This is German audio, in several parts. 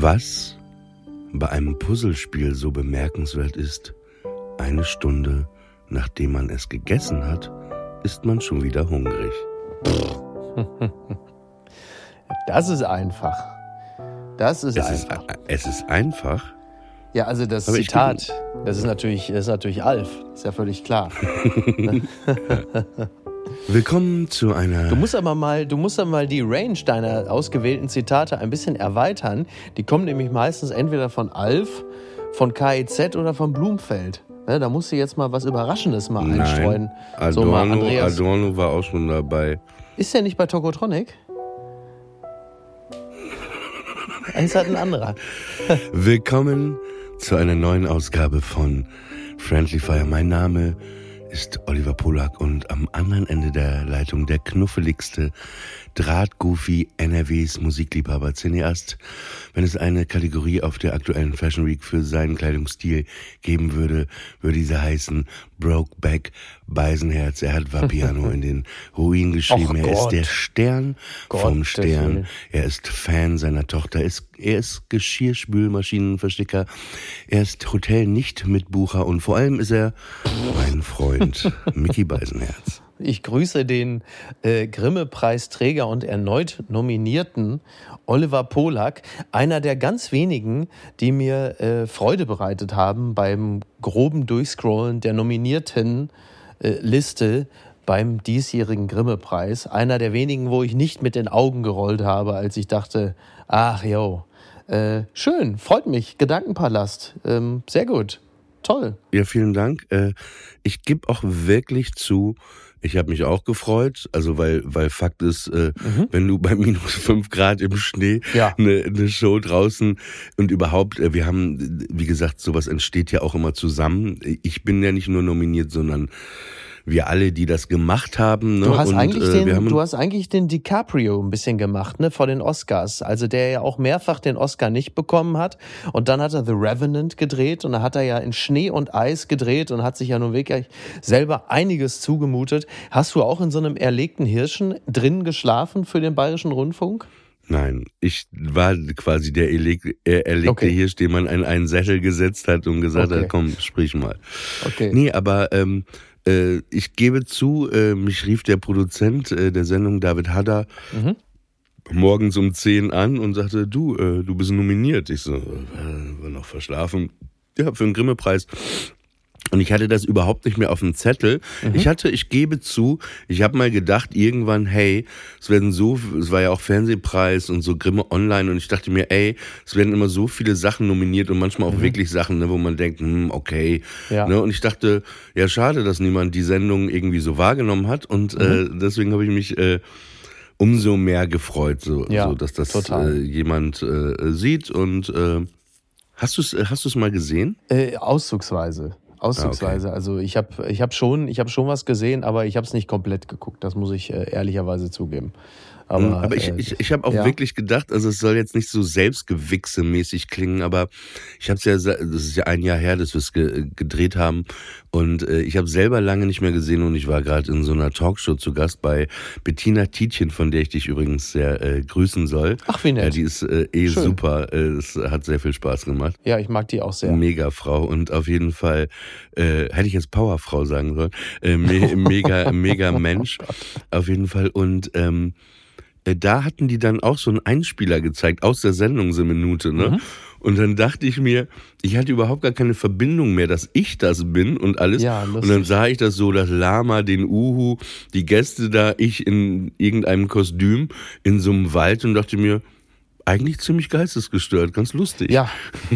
Was bei einem Puzzlespiel so bemerkenswert ist, eine Stunde nachdem man es gegessen hat, ist man schon wieder hungrig. Das ist einfach. Das ist Es einfach. ist, es ist einfach. ja, also das Aber Zitat, das ist natürlich, das ist natürlich Alf. Ist ja völlig klar. Willkommen zu einer. Du musst aber mal, du musst aber mal die Range deiner ausgewählten Zitate ein bisschen erweitern. Die kommen nämlich meistens entweder von Alf, von KIZ oder von Blumfeld. Ne, da musst du jetzt mal was Überraschendes mal einstreuen. Nein, so mal Adorno, Andreas. Adorno war auch schon dabei. Ist der nicht bei Tokotronic? Ist halt ein anderer. Willkommen zu einer neuen Ausgabe von Friendly Fire. Mein Name ist Oliver Polak und am anderen Ende der Leitung der knuffeligste Drahtgoofy NRWs Musikliebhaber Cineast. Wenn es eine Kategorie auf der aktuellen Fashion Week für seinen Kleidungsstil geben würde, würde diese heißen Brokeback Beisenherz. Er hat Vapiano in den Ruin geschrieben. Och er ist Gott. der Stern vom Gottes Stern. Er ist Fan seiner Tochter. Er ist, er ist Geschirrspülmaschinenversticker. Er ist Hotel-Nicht-Mitbucher und vor allem ist er mein Freund Mickey Beisenherz. Ich grüße den äh, Grimme-Preisträger und erneut nominierten Oliver Polak, einer der ganz wenigen, die mir äh, Freude bereitet haben beim groben Durchscrollen der nominierten äh, Liste beim diesjährigen Grimme-Preis. Einer der wenigen, wo ich nicht mit den Augen gerollt habe, als ich dachte, ach jo, äh, schön, freut mich, Gedankenpalast, ähm, sehr gut, toll. Ja, vielen Dank. Äh, Ich gebe auch wirklich zu, ich habe mich auch gefreut, also weil, weil Fakt ist, äh, wenn du bei minus fünf Grad im Schnee Ja. eine, eine Show draußen und überhaupt, äh, wir haben, wie gesagt, sowas entsteht ja auch immer zusammen. Ich bin ja nicht nur nominiert, sondern wir alle, die das gemacht haben. Ne? Du hast, und, eigentlich äh, den, du hast eigentlich den DiCaprio ein bisschen gemacht, ne, vor den Oscars. Also der ja auch mehrfach den Oscar nicht bekommen hat. Und dann hat er The Revenant gedreht und da hat er ja in Schnee und Eis gedreht und hat sich ja nun wirklich selber einiges zugemutet. Hast du auch in so einem erlegten Hirschen drin geschlafen für den Bayerischen Rundfunk? Nein, ich war quasi der erleg, erlegte Okay. Hirsch, den man in einen Sessel gesetzt hat und gesagt Okay. hat, komm, sprich mal. Okay. Nee, aber ähm, äh, ich gebe zu, äh, mich rief der Produzent äh, der Sendung, David Hadder, Mhm. morgens um 10 an und sagte, du, äh, du bist nominiert. Ich so, äh, war noch verschlafen. Ja, für den Grimme-Preis. Und ich hatte das überhaupt nicht mehr auf dem Zettel. Ich hatte, ich gebe zu, ich habe mal gedacht, irgendwann, hey, es werden so, es war ja auch Fernsehpreis und so Grimme Online und ich dachte mir, ey, es werden immer so viele Sachen nominiert und manchmal auch wirklich Sachen, ne, wo man denkt, hm, okay. Ja. Ne, und ich dachte, ja, schade, dass niemand die Sendung irgendwie so wahrgenommen hat und äh, deswegen habe ich mich äh, umso mehr gefreut, so, Ja, so dass das äh, jemand äh, sieht und äh, hast du es hast du's mal gesehen? Äh, auszugsweise. Auszugsweise. Also ich habe ich hab schon, ich hab schon was gesehen, aber ich habe es nicht komplett geguckt. Das muss ich äh, ehrlicherweise zugeben. Aber, Mhm, aber ich, äh, ich, ich habe auch ja. wirklich gedacht, also es soll jetzt nicht so selbstgewichse-mäßig klingen, aber ich habe es ja, das ist ja ein Jahr her, dass wir es ge gedreht haben und äh, ich habe selber lange nicht mehr gesehen und ich war gerade in so einer Talkshow zu Gast bei Bettina Tietjen, von der ich dich übrigens sehr äh, grüßen soll. Ach, wie nett. Ja, die ist äh, eh Schön. super, äh, es hat sehr viel Spaß gemacht. ja, ich mag die auch sehr. Mega Frau und auf jeden Fall, äh, hätte ich jetzt Powerfrau sagen sollen, äh, me mega, mega Mensch. Auf jeden Fall. Und ähm, äh, da hatten die dann auch so einen Einspieler gezeigt aus der Sendung, so eine Minute, ne? Mhm. Und dann dachte ich mir, ich hatte überhaupt gar keine Verbindung mehr, dass ich das bin und alles. Ja, und dann sah ich das so, das Lama, den Uhu, die Gäste da, ich in irgendeinem Kostüm in so einem Wald und dachte mir, eigentlich ziemlich geistesgestört, ganz lustig. Ja,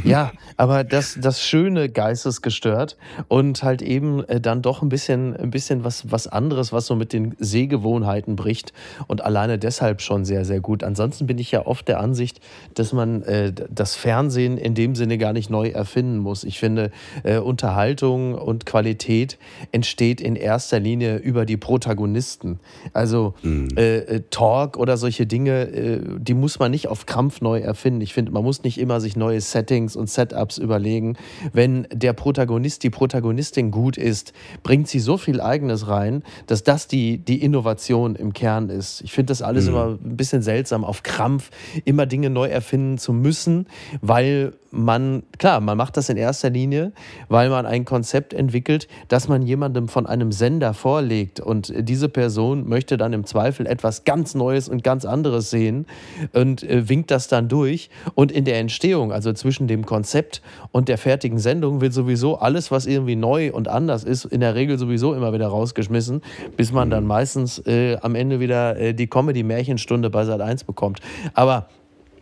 ja, aber das, das Schöne geistesgestört und halt eben äh, dann doch ein bisschen, ein bisschen was, was anderes, was so mit den Sehgewohnheiten bricht und alleine deshalb schon sehr, sehr gut. Ansonsten bin ich ja oft der Ansicht, dass man äh, das Fernsehen in dem Sinne gar nicht neu erfinden muss. Ich finde, äh, Unterhaltung und Qualität entsteht in erster Linie über die Protagonisten. Also äh, äh, Talk oder solche Dinge, äh, die muss man nicht auf Krampf neu erfinden. Ich finde, man muss nicht immer sich neue Settings und Setups überlegen. Wenn der Protagonist, die Protagonistin gut ist, bringt sie so viel Eigenes rein, dass das die, die Innovation im Kern ist. Ich finde das alles immer ein bisschen seltsam, auf Krampf immer Dinge neu erfinden zu müssen, weil man, klar, man macht das in erster Linie, weil man ein Konzept entwickelt, das man jemandem von einem Sender vorlegt und diese Person möchte dann im Zweifel etwas ganz Neues und ganz anderes sehen und äh, winkt das dann durch und in der Entstehung, also zwischen dem Konzept und der fertigen Sendung, wird sowieso alles, was irgendwie neu und anders ist, in der Regel sowieso immer wieder rausgeschmissen, bis man dann meistens äh, am Ende wieder äh, die Comedy-Märchenstunde bei Sat 1 bekommt. Aber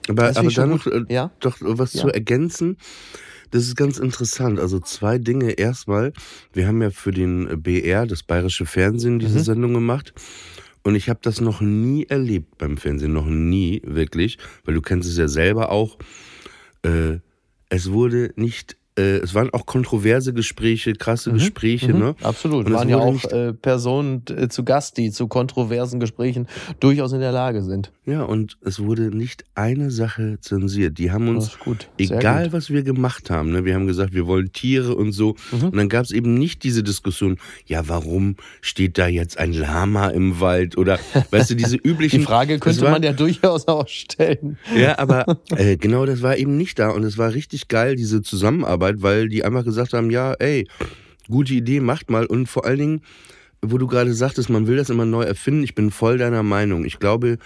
Aber, aber dann noch, äh, Ja? doch was Ja. zu ergänzen. Das ist ganz interessant. Also zwei Dinge. Erstmal, wir haben ja für den BR, das Bayerische Fernsehen, diese Mhm. Sendung gemacht. Und ich habe das noch nie erlebt beim Fernsehen, noch nie wirklich, weil du kennst es ja selber auch. Äh, es wurde nicht, es waren auch kontroverse Gespräche, krasse Gespräche, ne? Mhm. Absolut. Und es waren ja auch äh, Personen äh, zu Gast, die zu kontroversen Gesprächen durchaus in der Lage sind. Ja, und es wurde nicht eine Sache zensiert. Die haben uns, egal gut. was wir gemacht haben, ne, wir haben gesagt, wir wollen Tiere und so. Mhm. Und dann gab es eben nicht diese Diskussion, ja, warum steht da jetzt ein Lama im Wald? Oder, weißt du, diese üblichen. Die Frage könnte war- man ja durchaus auch stellen. Ja, aber äh, genau das war eben nicht da. Und es war richtig geil, diese Zusammenarbeit, weil die einfach gesagt haben, ja, ey, gute Idee, macht mal. Und vor allen Dingen, wo du gerade sagtest, man will das immer neu erfinden, ich bin voll deiner Meinung. Ich glaube,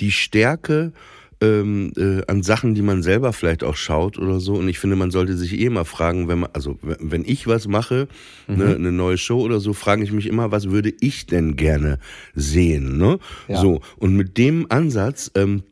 die Stärke ähm, äh, an Sachen, die man selber vielleicht auch schaut oder so. Und ich finde, man sollte sich eh mal fragen, wenn man, also wenn ich was mache, ne, eine neue Show oder so, frage ich mich immer, was würde ich denn gerne sehen? Ne? Ja. So, und mit dem Ansatz, ähm,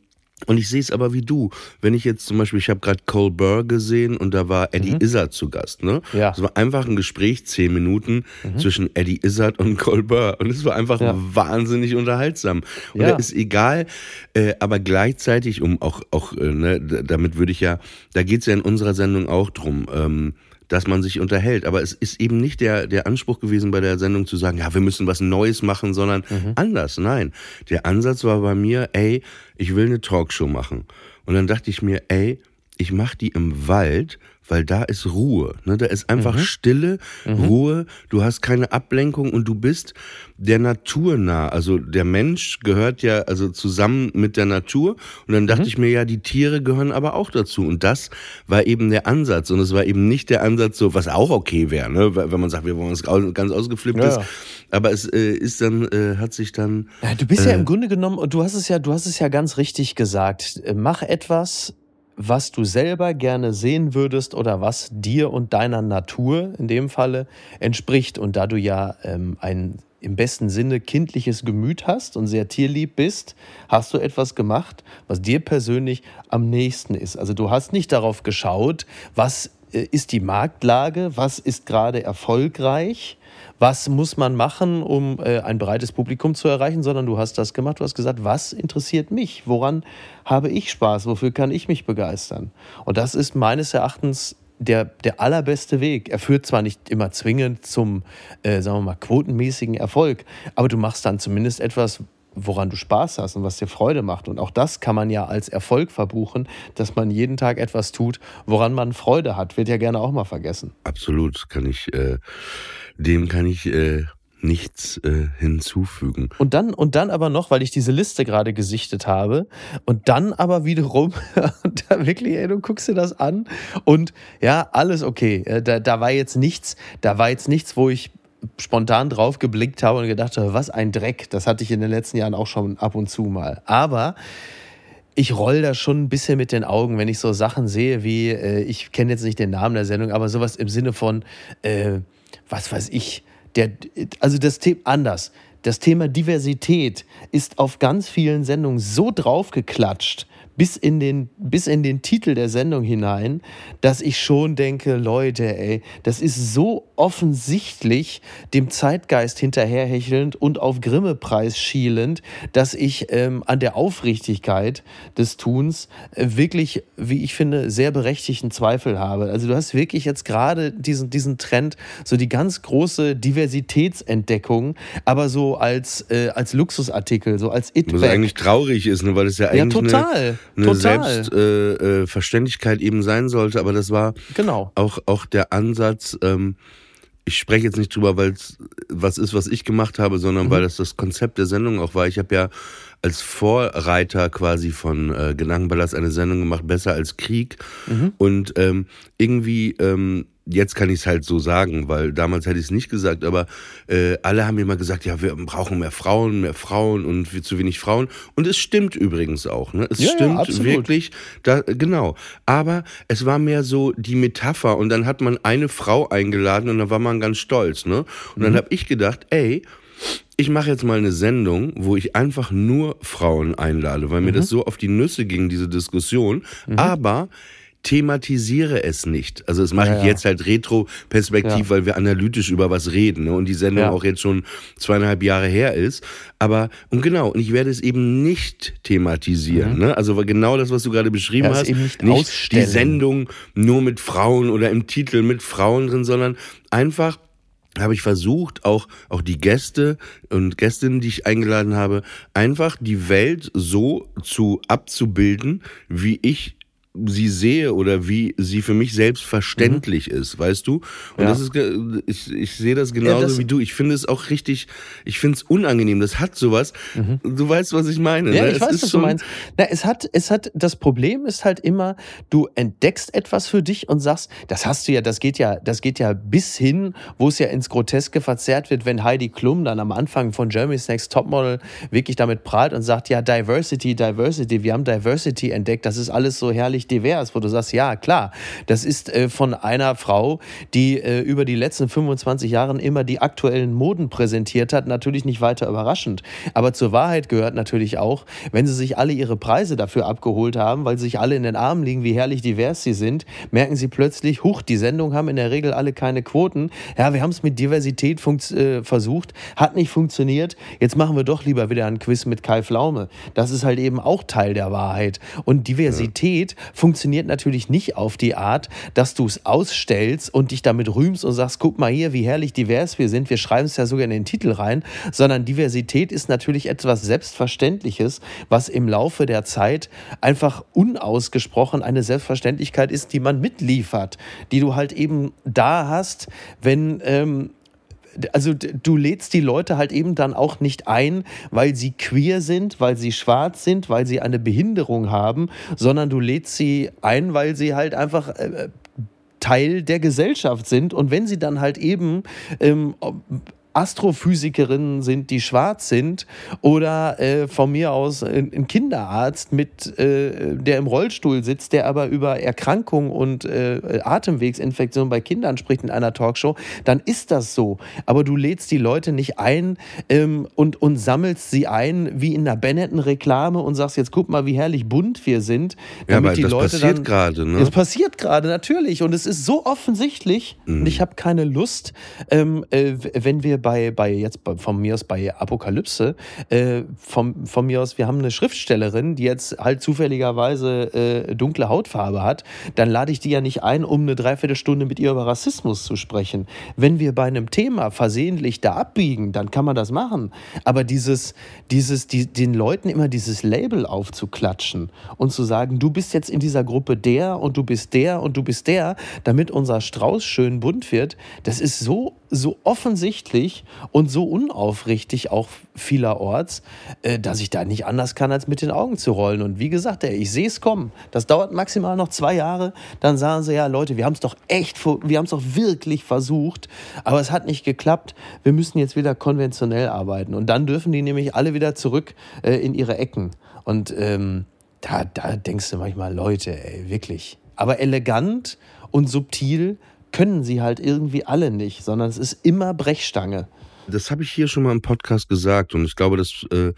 und ich sehe es aber wie du. Wenn ich jetzt zum Beispiel, ich habe gerade Cole Burr gesehen und da war Eddie Izzard zu Gast. Ne? Mhm. Ja. Mhm. Es war einfach ein Gespräch, zehn Minuten zwischen Eddie Izzard und Cole Burr. Und es war einfach Ja. wahnsinnig unterhaltsam. Und Ja. da ist egal, äh, aber gleichzeitig, um auch, auch äh, ne, damit würde ich ja, da geht's ja in unserer Sendung auch drum. Ähm, dass man sich unterhält. Aber es ist eben nicht der, der Anspruch gewesen bei der Sendung zu sagen, ja, wir müssen was Neues machen, sondern anders. Nein. Der Ansatz war bei mir, ey, ich will eine Talkshow machen. Und dann dachte ich mir, ey, ich mache die im Wald, weil da ist Ruhe. Ne? Da ist einfach Stille, Ruhe, du hast keine Ablenkung und du bist der Natur nah. Also der Mensch gehört ja also zusammen mit der Natur. Und dann dachte ich mir, ja, die Tiere gehören aber auch dazu. Und das war eben der Ansatz. Und es war eben nicht der Ansatz, so was auch okay wäre, ne? wenn man sagt, wir wollen au- ganz ausgeflipptes. Ja, ja. Aber es äh, ist dann, äh, hat sich dann Ja, du bist ja im Grunde genommen, und du hast es ja, du hast es ja ganz richtig gesagt. Äh, Mach etwas, was du selber gerne sehen würdest oder was dir und deiner Natur in dem Falle entspricht. Und da du ja ähm, ein im besten Sinne kindliches Gemüt hast und sehr tierlieb bist, hast du etwas gemacht, was dir persönlich am nächsten ist. Also du hast nicht darauf geschaut, was äh, ist die Marktlage, was ist gerade erfolgreich, was muss man machen, um äh, ein breites Publikum zu erreichen, sondern du hast das gemacht, du hast gesagt, was interessiert mich, woran habe ich Spaß, wofür kann ich mich begeistern. Und das ist meines Erachtens der, der allerbeste Weg. Er führt zwar nicht immer zwingend zum, äh, sagen wir mal, quotenmäßigen Erfolg, aber du machst dann zumindest etwas, woran du Spaß hast und was dir Freude macht. Und auch das kann man ja als Erfolg verbuchen, dass man jeden Tag etwas tut, woran man Freude hat. Wird ja gerne auch mal vergessen. Absolut, kann ich, äh, dem kann ich äh, nichts äh, hinzufügen. Und dann, und dann aber noch, weil ich diese Liste gerade gesichtet habe, und dann aber wiederum, da wirklich, ey, du guckst dir das an und ja, alles okay. Äh, Da, da war jetzt nichts, da war jetzt nichts, wo ich spontan drauf geblickt habe und gedacht habe, was ein Dreck. Das hatte ich in den letzten Jahren auch schon ab und zu mal. Aber ich roll da schon ein bisschen mit den Augen, wenn ich so Sachen sehe wie, äh, ich kenne jetzt nicht den Namen der Sendung, aber sowas im Sinne von, äh, was weiß ich, der, also das Thema anders. Das Thema Diversität ist auf ganz vielen Sendungen so draufgeklatscht, bis in den, bis in den Titel der Sendung hinein, dass ich schon denke, Leute, ey, das ist so offensichtlich dem Zeitgeist hinterherhechelnd und auf Grimme-Preis schielend, dass ich ähm, an der Aufrichtigkeit des Tuns äh, wirklich, wie ich finde, sehr berechtigten Zweifel habe. Also du hast wirklich jetzt gerade diesen, diesen Trend, so die ganz große Diversitätsentdeckung, aber so als, äh, als Luxusartikel, so als it Was eigentlich traurig ist, ne, weil es ja Ja, eigentlich total. eine, eine total. Selbstverständlichkeit äh, äh, eben sein sollte, aber das war Genau. auch, auch der Ansatz, ähm, ich spreche jetzt nicht drüber, weil es was ist, was ich gemacht habe, sondern weil das das Konzept der Sendung auch war. Ich habe ja als Vorreiter quasi von äh, Gedankenballast eine Sendung gemacht, besser als Krieg. Und ähm, irgendwie, ähm, jetzt kann ich es halt so sagen, weil damals hätte ich es nicht gesagt, aber äh, alle haben immer gesagt, ja, wir brauchen mehr Frauen, mehr Frauen und wir- zu wenig Frauen. Und es stimmt übrigens auch. Ne? Es Ja, ja, stimmt absolut. wirklich, da, genau. Aber es war mehr so die Metapher und dann hat man eine Frau eingeladen und dann war man ganz stolz. Ne? Und Mhm. dann habe ich gedacht, ey, ich mache jetzt mal eine Sendung, wo ich einfach nur Frauen einlade, weil Mhm. mir das so auf die Nüsse ging, diese Diskussion. Aber thematisiere es nicht. Also das mache Ja, ich jetzt halt retro-perspektiv, Ja. weil wir analytisch über was reden ne? und die Sendung Ja. auch jetzt schon zweieinhalb Jahre her ist. Aber, und genau, und ich werde es eben nicht thematisieren. Ne? Also genau das, was du gerade beschrieben hast. eben nicht die. Sendung nur mit Frauen oder im Titel mit Frauen drin, sondern einfach habe ich versucht, auch, auch die Gäste und Gästinnen, die ich eingeladen habe, einfach die Welt so zu abzubilden, wie ich sie sehe oder wie sie für mich selbstverständlich ist, weißt du? Und Ja. das ist, ich, ich sehe das genauso das- wie du. Ich finde es auch richtig, ich finde es unangenehm. Das hat sowas. Du weißt, was ich meine. Mhm. Ja, ne? ich Es weiß, was du meinst. Na, es hat, es hat, das Problem ist halt immer, du entdeckst etwas für dich und sagst, das hast du ja, das geht ja, das geht ja bis hin, wo es ja ins Groteske verzerrt wird, wenn Heidi Klum dann am Anfang von Jeremy's Next Topmodel wirklich damit prahlt und sagt, ja, Diversity, Diversity, wir haben Diversity entdeckt, das ist alles so herrlich divers, wo du sagst, ja, klar, das ist äh, von einer Frau, die äh, über die letzten 25 Jahre immer die aktuellen Moden präsentiert hat, natürlich nicht weiter überraschend. Aber zur Wahrheit gehört natürlich auch, wenn sie sich alle ihre Preise dafür abgeholt haben, weil sie sich alle in den Armen liegen, wie herrlich divers sie sind, merken sie plötzlich, huch, die Sendungen haben in der Regel alle keine Quoten. Ja, wir haben es mit Diversität äh, versucht, hat nicht funktioniert. Jetzt machen wir doch lieber wieder ein Quiz mit Kai Pflaume. Das ist halt eben auch Teil der Wahrheit. Und Diversität funktioniert natürlich nicht auf die Art, dass du es ausstellst und dich damit rühmst und sagst, guck mal hier, wie herrlich divers wir sind. Wir schreiben es ja sogar in den Titel rein, sondern Diversität ist natürlich etwas Selbstverständliches, was im Laufe der Zeit einfach unausgesprochen eine Selbstverständlichkeit ist, die man mitliefert, die du halt eben da hast, wenn ähm, also du lädst die Leute halt eben dann auch nicht ein, weil sie queer sind, weil sie schwarz sind, weil sie eine Behinderung haben, sondern du lädst sie ein, weil sie halt einfach äh, Teil der Gesellschaft sind. Und wenn sie dann halt eben ähm, Astrophysikerinnen sind, die schwarz sind, oder äh, von mir aus ein, Kinderarzt, mit, äh, der im Rollstuhl sitzt, der aber über Erkrankungen und äh, Atemwegsinfektionen bei Kindern spricht in einer Talkshow, dann ist das so. Aber du lädst die Leute nicht ein ähm, und, und sammelst sie ein wie in einer Benetton-Reklame und sagst, jetzt guck mal, wie herrlich bunt wir sind. Ja, damit aber die das Leute passiert dann- gerade, ne? es passiert gerade, natürlich. Und es ist so offensichtlich. Mhm. Und ich habe keine Lust, ähm, äh, wenn wir bei, bei jetzt von mir aus bei Apokalypse, äh, vom, von mir aus, wir haben eine Schriftstellerin, die jetzt halt zufälligerweise äh, dunkle Hautfarbe hat, dann lade ich die ja nicht ein, um eine Dreiviertelstunde mit ihr über Rassismus zu sprechen. Wenn wir bei einem Thema versehentlich da abbiegen, dann kann man das machen. Aber dieses, dieses, die, den Leuten immer dieses Label aufzuklatschen und zu sagen, du bist jetzt in dieser Gruppe der und du bist der und du bist der, damit unser Strauß schön bunt wird, das ist so, so offensichtlich und so unaufrichtig auch vielerorts, äh, dass ich da nicht anders kann, als mit den Augen zu rollen. Und wie gesagt, ich sehe es kommen. Das dauert maximal noch zwei Jahre. Dann sagen sie, ja, Leute, wir haben es doch echt, wir haben es doch wirklich versucht, aber es hat nicht geklappt. Wir müssen jetzt wieder konventionell arbeiten. Und dann dürfen die nämlich alle wieder zurück äh, in ihre Ecken. Und ähm, da, da denkst du manchmal, Leute, ey, wirklich. Aber elegant und subtil können sie halt irgendwie alle nicht, sondern es ist immer Brechstange. Das habe ich hier schon mal im Podcast gesagt und ich glaube, das äh,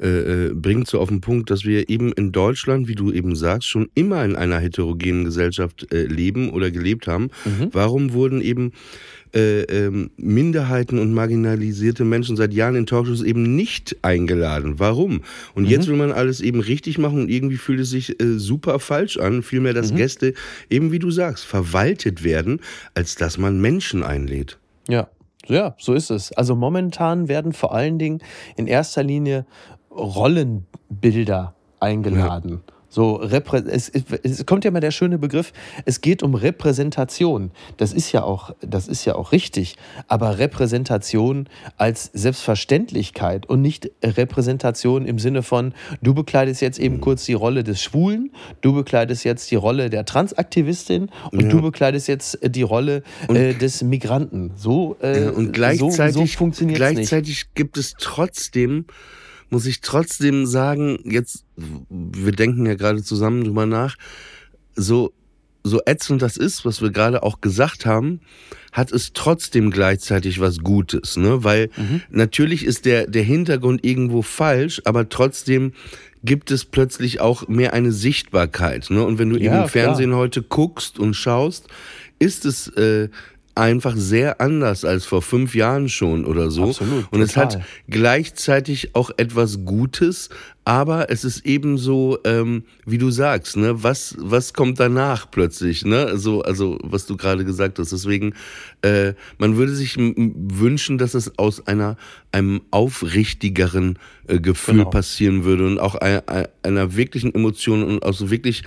äh, äh, bringt so auf den Punkt, dass wir eben in Deutschland, wie du eben sagst, schon immer in einer heterogenen Gesellschaft äh, leben oder gelebt haben. Warum wurden eben äh, ähm, Minderheiten und marginalisierte Menschen seit Jahren in Talkshows eben nicht eingeladen? Warum? Und jetzt will man alles eben richtig machen und irgendwie fühlt es sich äh, super falsch an. Vielmehr, dass Gäste eben, wie du sagst, verwaltet werden, als dass man Menschen einlädt. Ja, ja, so ist es. Also momentan werden vor allen Dingen in erster Linie Rollenbilder eingeladen. So, reprä es, es, es kommt ja mal der schöne Begriff, es geht um Repräsentation. Das ist ja auch, das ist ja auch richtig. Aber Repräsentation als Selbstverständlichkeit und nicht Repräsentation im Sinne von, du bekleidest jetzt eben kurz die Rolle des Schwulen, du bekleidest jetzt die Rolle der Transaktivistin und Ja. du bekleidest jetzt die Rolle äh, des Migranten. So, äh, Ja, und gleichzeitig, so, so funktioniert es nicht. gleichzeitig gibt es trotzdem, muss ich trotzdem sagen, jetzt, wir denken ja gerade zusammen drüber nach, so, so ätzend das ist, was wir gerade auch gesagt haben, hat es trotzdem gleichzeitig was Gutes, ne? Weil Mhm. natürlich ist der, der Hintergrund irgendwo falsch, aber trotzdem gibt es plötzlich auch mehr eine Sichtbarkeit, ne? Und wenn du eben Ja, im Fernsehen heute guckst und schaust, ist es äh, einfach sehr anders als vor fünf Jahren schon oder so. Absolut, Und es hat total. gleichzeitig auch etwas Gutes, aber es ist eben so, ähm, wie du sagst, ne, was, was kommt danach plötzlich, ne? So, also, was du gerade gesagt hast. Deswegen, äh, man würde sich wünschen, dass es aus einer, einem aufrichtigeren äh, Gefühl Genau. passieren würde und auch ein, ein, einer wirklichen Emotion und auch so wirklich,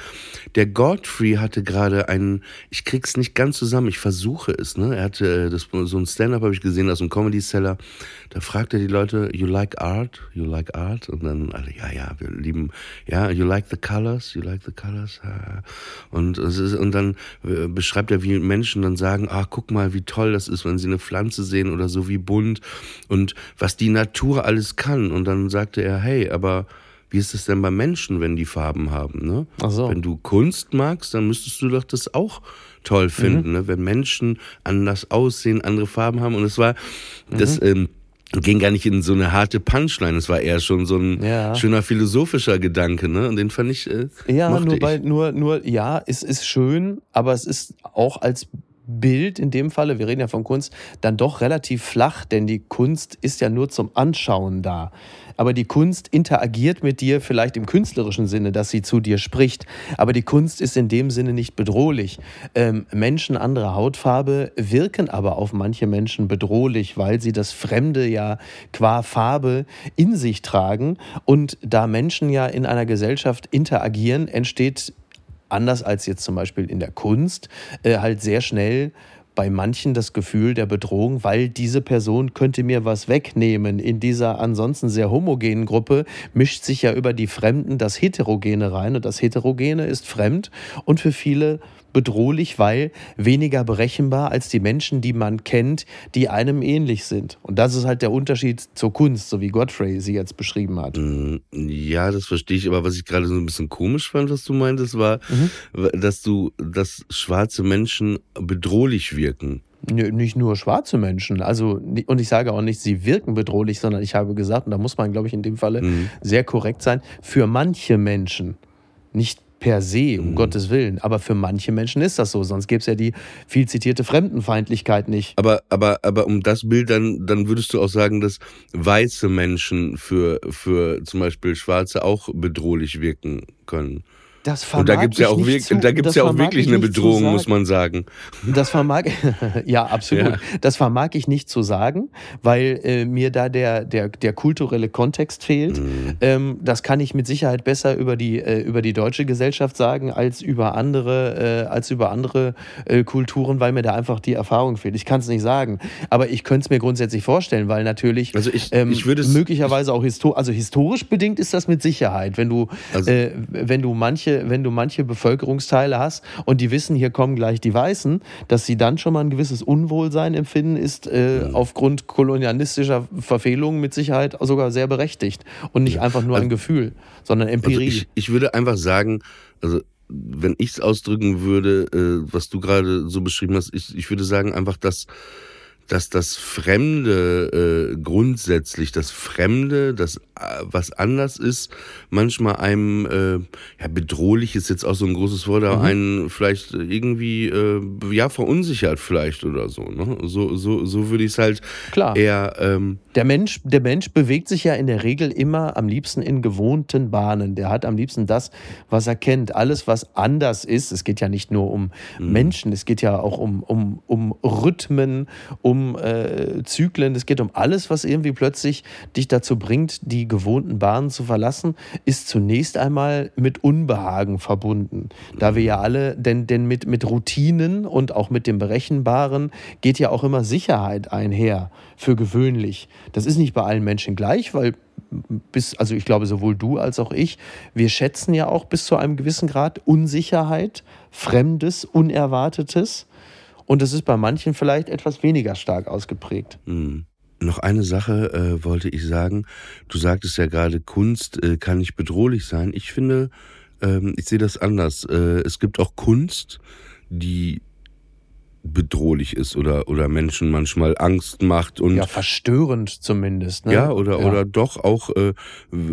der Godfrey hatte gerade einen, ich krieg's nicht ganz zusammen, ich versuche es, ne? Er hatte äh, das, so ein Stand-up habe ich gesehen aus dem Comedy Seller. Da fragt er die Leute, you like art? You like art? Und dann alle, ja, ja, wir lieben, ja, you like the colors? You like the colors? Ja. Und, es ist, und dann äh, beschreibt er, wie Menschen dann sagen, ah, guck mal, wie toll das ist, wenn sie eine Pflanze sehen oder so, wie bunt und was die Natur alles kann. Und dann sagte er, hey, aber wie ist es denn bei Menschen, wenn die Farben haben? Ne? Ach so. Wenn du Kunst magst, dann müsstest du doch das auch toll finden, ne? wenn Menschen anders aussehen, andere Farben haben. Und es war, das ähm, ging gar nicht in so eine harte Punchline, es war eher schon so ein Ja. schöner philosophischer Gedanke. Ne? Und den fand ich, äh, Ja, nur bei, nur, nur, ja, es ist schön, aber es ist auch als Bild in dem Falle, wir reden ja von Kunst, dann doch relativ flach, denn die Kunst ist ja nur zum Anschauen da. Aber die Kunst interagiert mit dir vielleicht im künstlerischen Sinne, dass sie zu dir spricht. Aber die Kunst ist in dem Sinne nicht bedrohlich. Ähm, Menschen anderer Hautfarbe wirken aber auf manche Menschen bedrohlich, weil sie das Fremde ja qua Farbe in sich tragen. Und da Menschen ja in einer Gesellschaft interagieren, entsteht anders als jetzt zum Beispiel in der Kunst, äh, halt sehr schnell bei manchen das Gefühl der Bedrohung, weil diese Person könnte mir was wegnehmen. In dieser ansonsten sehr homogenen Gruppe mischt sich ja über die Fremden das Heterogene rein und das Heterogene ist fremd und für viele bedrohlich, weil weniger berechenbar als die Menschen, die man kennt, die einem ähnlich sind. Und das ist halt der Unterschied zur Kunst, so wie Godfrey sie jetzt beschrieben hat. Mm, Ja, das verstehe ich, aber was ich gerade so ein bisschen komisch fand, was du meintest, war, Mhm. dass du, dass schwarze Menschen bedrohlich wirken. Nicht nur schwarze Menschen. Also, und ich sage auch nicht, sie wirken bedrohlich, sondern ich habe gesagt, und da muss man, glaube ich, in dem Falle Mhm. sehr korrekt sein, für manche Menschen. Nicht per se, um Mhm. Gottes Willen. Aber für manche Menschen ist das so, sonst gäbe es ja die viel zitierte Fremdenfeindlichkeit nicht. Aber, aber, aber um das Bild dann, dann würdest du auch sagen, dass weiße Menschen für, für zum Beispiel Schwarze auch bedrohlich wirken können. Das Und da vermag gibt's ja auch, zu- da gibt's ja auch vermag wirklich ich eine Bedrohung, muss man sagen. Das vermag, ja, absolut. Ja. Das vermag ich nicht zu sagen, weil äh, mir da der, der, der kulturelle Kontext fehlt. Mhm. Ähm, das kann ich mit Sicherheit besser über die, äh, über die deutsche Gesellschaft sagen, als über andere, äh, als über andere äh, Kulturen, weil mir da einfach die Erfahrung fehlt. Ich kann es nicht sagen. Aber ich könnte es mir grundsätzlich vorstellen, weil natürlich Also ich, ähm, ich es. möglicherweise auch histor also historisch bedingt ist das mit Sicherheit, wenn du Also- äh, wenn du manche wenn du manche Bevölkerungsteile hast und die wissen, hier kommen gleich die Weißen, dass sie dann schon mal ein gewisses Unwohlsein empfinden, ist äh, aufgrund kolonialistischer Verfehlungen mit Sicherheit sogar sehr berechtigt und nicht einfach nur ein Gefühl, sondern Also Empirie. ich, ich würde einfach sagen, also wenn ich es ausdrücken würde, äh, was du gerade so beschrieben hast, ich, ich würde sagen einfach, dass dass das Fremde äh, grundsätzlich, das Fremde, das äh, was anders ist, manchmal einem äh, ja bedrohlich ist jetzt auch so ein großes Wort, Mhm. aber einen vielleicht irgendwie äh, ja verunsichert vielleicht oder so. Ne? So so so würde ich es halt Klar. eher ähm, Der Mensch, der Mensch bewegt sich ja in der Regel immer am liebsten in gewohnten Bahnen. Der hat am liebsten das, was er kennt. Alles, was anders ist, es geht ja nicht nur um Menschen, es geht ja auch um, um, um Rhythmen, um äh, Zyklen, es geht um alles, was irgendwie plötzlich dich dazu bringt, die gewohnten Bahnen zu verlassen, ist zunächst einmal mit Unbehagen verbunden. Da wir ja alle, denn, denn mit, mit Routinen und auch mit dem Berechenbaren geht ja auch immer Sicherheit einher, für gewöhnlich. Das ist nicht bei allen Menschen gleich, weil bis, also ich glaube, sowohl du als auch ich, wir schätzen ja auch bis zu einem gewissen Grad Unsicherheit, Fremdes, Unerwartetes. Und das ist bei manchen vielleicht etwas weniger stark ausgeprägt. Hm. Noch eine Sache äh, wollte ich sagen. Du sagtest ja gerade, Kunst äh, kann nicht bedrohlich sein. Ich finde, ähm, ich sehe das anders. Äh, es gibt auch Kunst, die bedrohlich ist oder, oder Menschen manchmal Angst macht und Ja, verstörend zumindest. Ne? ja, oder, oder doch auch äh,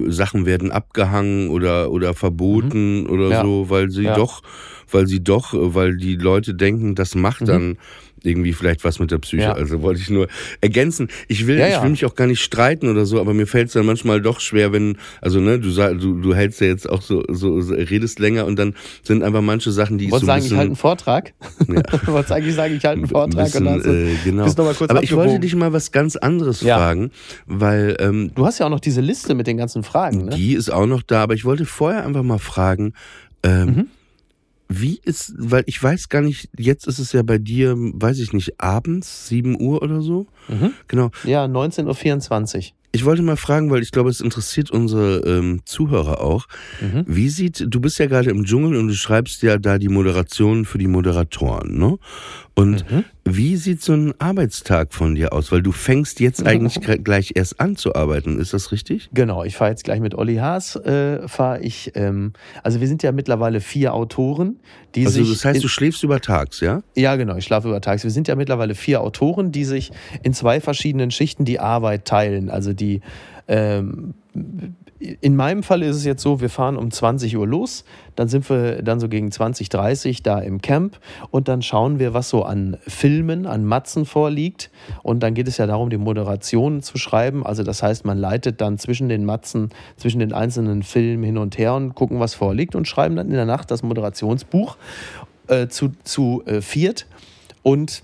Sachen werden abgehangen oder, oder verboten oder Mhm. Ja. so, weil sie Ja. doch, weil sie doch, äh, weil die Leute denken, das macht Mhm. Irgendwie vielleicht was mit der Psyche. Ja. Also wollte ich nur ergänzen. Ich will, Ja, ich ja. will mich auch gar nicht streiten oder so, aber mir fällt es dann manchmal doch schwer, wenn, also ne, du du, du hältst ja jetzt auch so, so, so redest länger und dann sind einfach manche Sachen, die ich so ein sagen, ich halte einen bisschen, Vortrag? Wolltest eigentlich sagen, ich halte einen Vortrag? bisschen und dann äh, genau. bist noch mal kurz aber ich wollte dich mal was ganz anderes Ja. fragen, weil ähm, Du hast ja auch noch diese Liste mit den ganzen Fragen. Ne? Die ist auch noch da, aber ich wollte vorher einfach mal fragen, ähm, Mhm. Wie ist, weil ich weiß gar nicht, jetzt ist es ja bei dir, weiß ich nicht, abends, 7 Uhr oder so? Mhm. Genau. Ja, 19.24 Uhr. Ich wollte mal fragen, weil ich glaube, es interessiert unsere ähm, Zuhörer auch. Mhm. Wie sieht, du bist ja gerade im Dschungel und du schreibst ja da die Moderation für die Moderatoren, ne? Und Mhm. Wie sieht so ein Arbeitstag von dir aus? Weil du fängst jetzt eigentlich gleich erst an zu arbeiten, ist das richtig? Genau, ich fahre jetzt gleich mit Olli Haas, äh, fahre ich, ähm, also wir sind ja mittlerweile vier Autoren, die Also sich... das heißt, du schläfst über tags, ja? Ja, genau, ich schlafe über Tags. Wir sind ja mittlerweile vier Autoren, die sich in zwei verschiedenen Schichten die Arbeit teilen. Also die ähm, in meinem Fall ist es jetzt so, wir fahren um 20 Uhr los, dann sind wir dann so gegen 20, 30 da im Camp und dann schauen wir, was so an Filmen, an Matzen vorliegt. Und dann geht es ja darum, die Moderationen zu schreiben. Also das heißt, man leitet dann zwischen den Matzen, zwischen den einzelnen Filmen hin und her und gucken, was vorliegt und schreiben dann in der Nacht das Moderationsbuch äh, zu, zu äh, viert und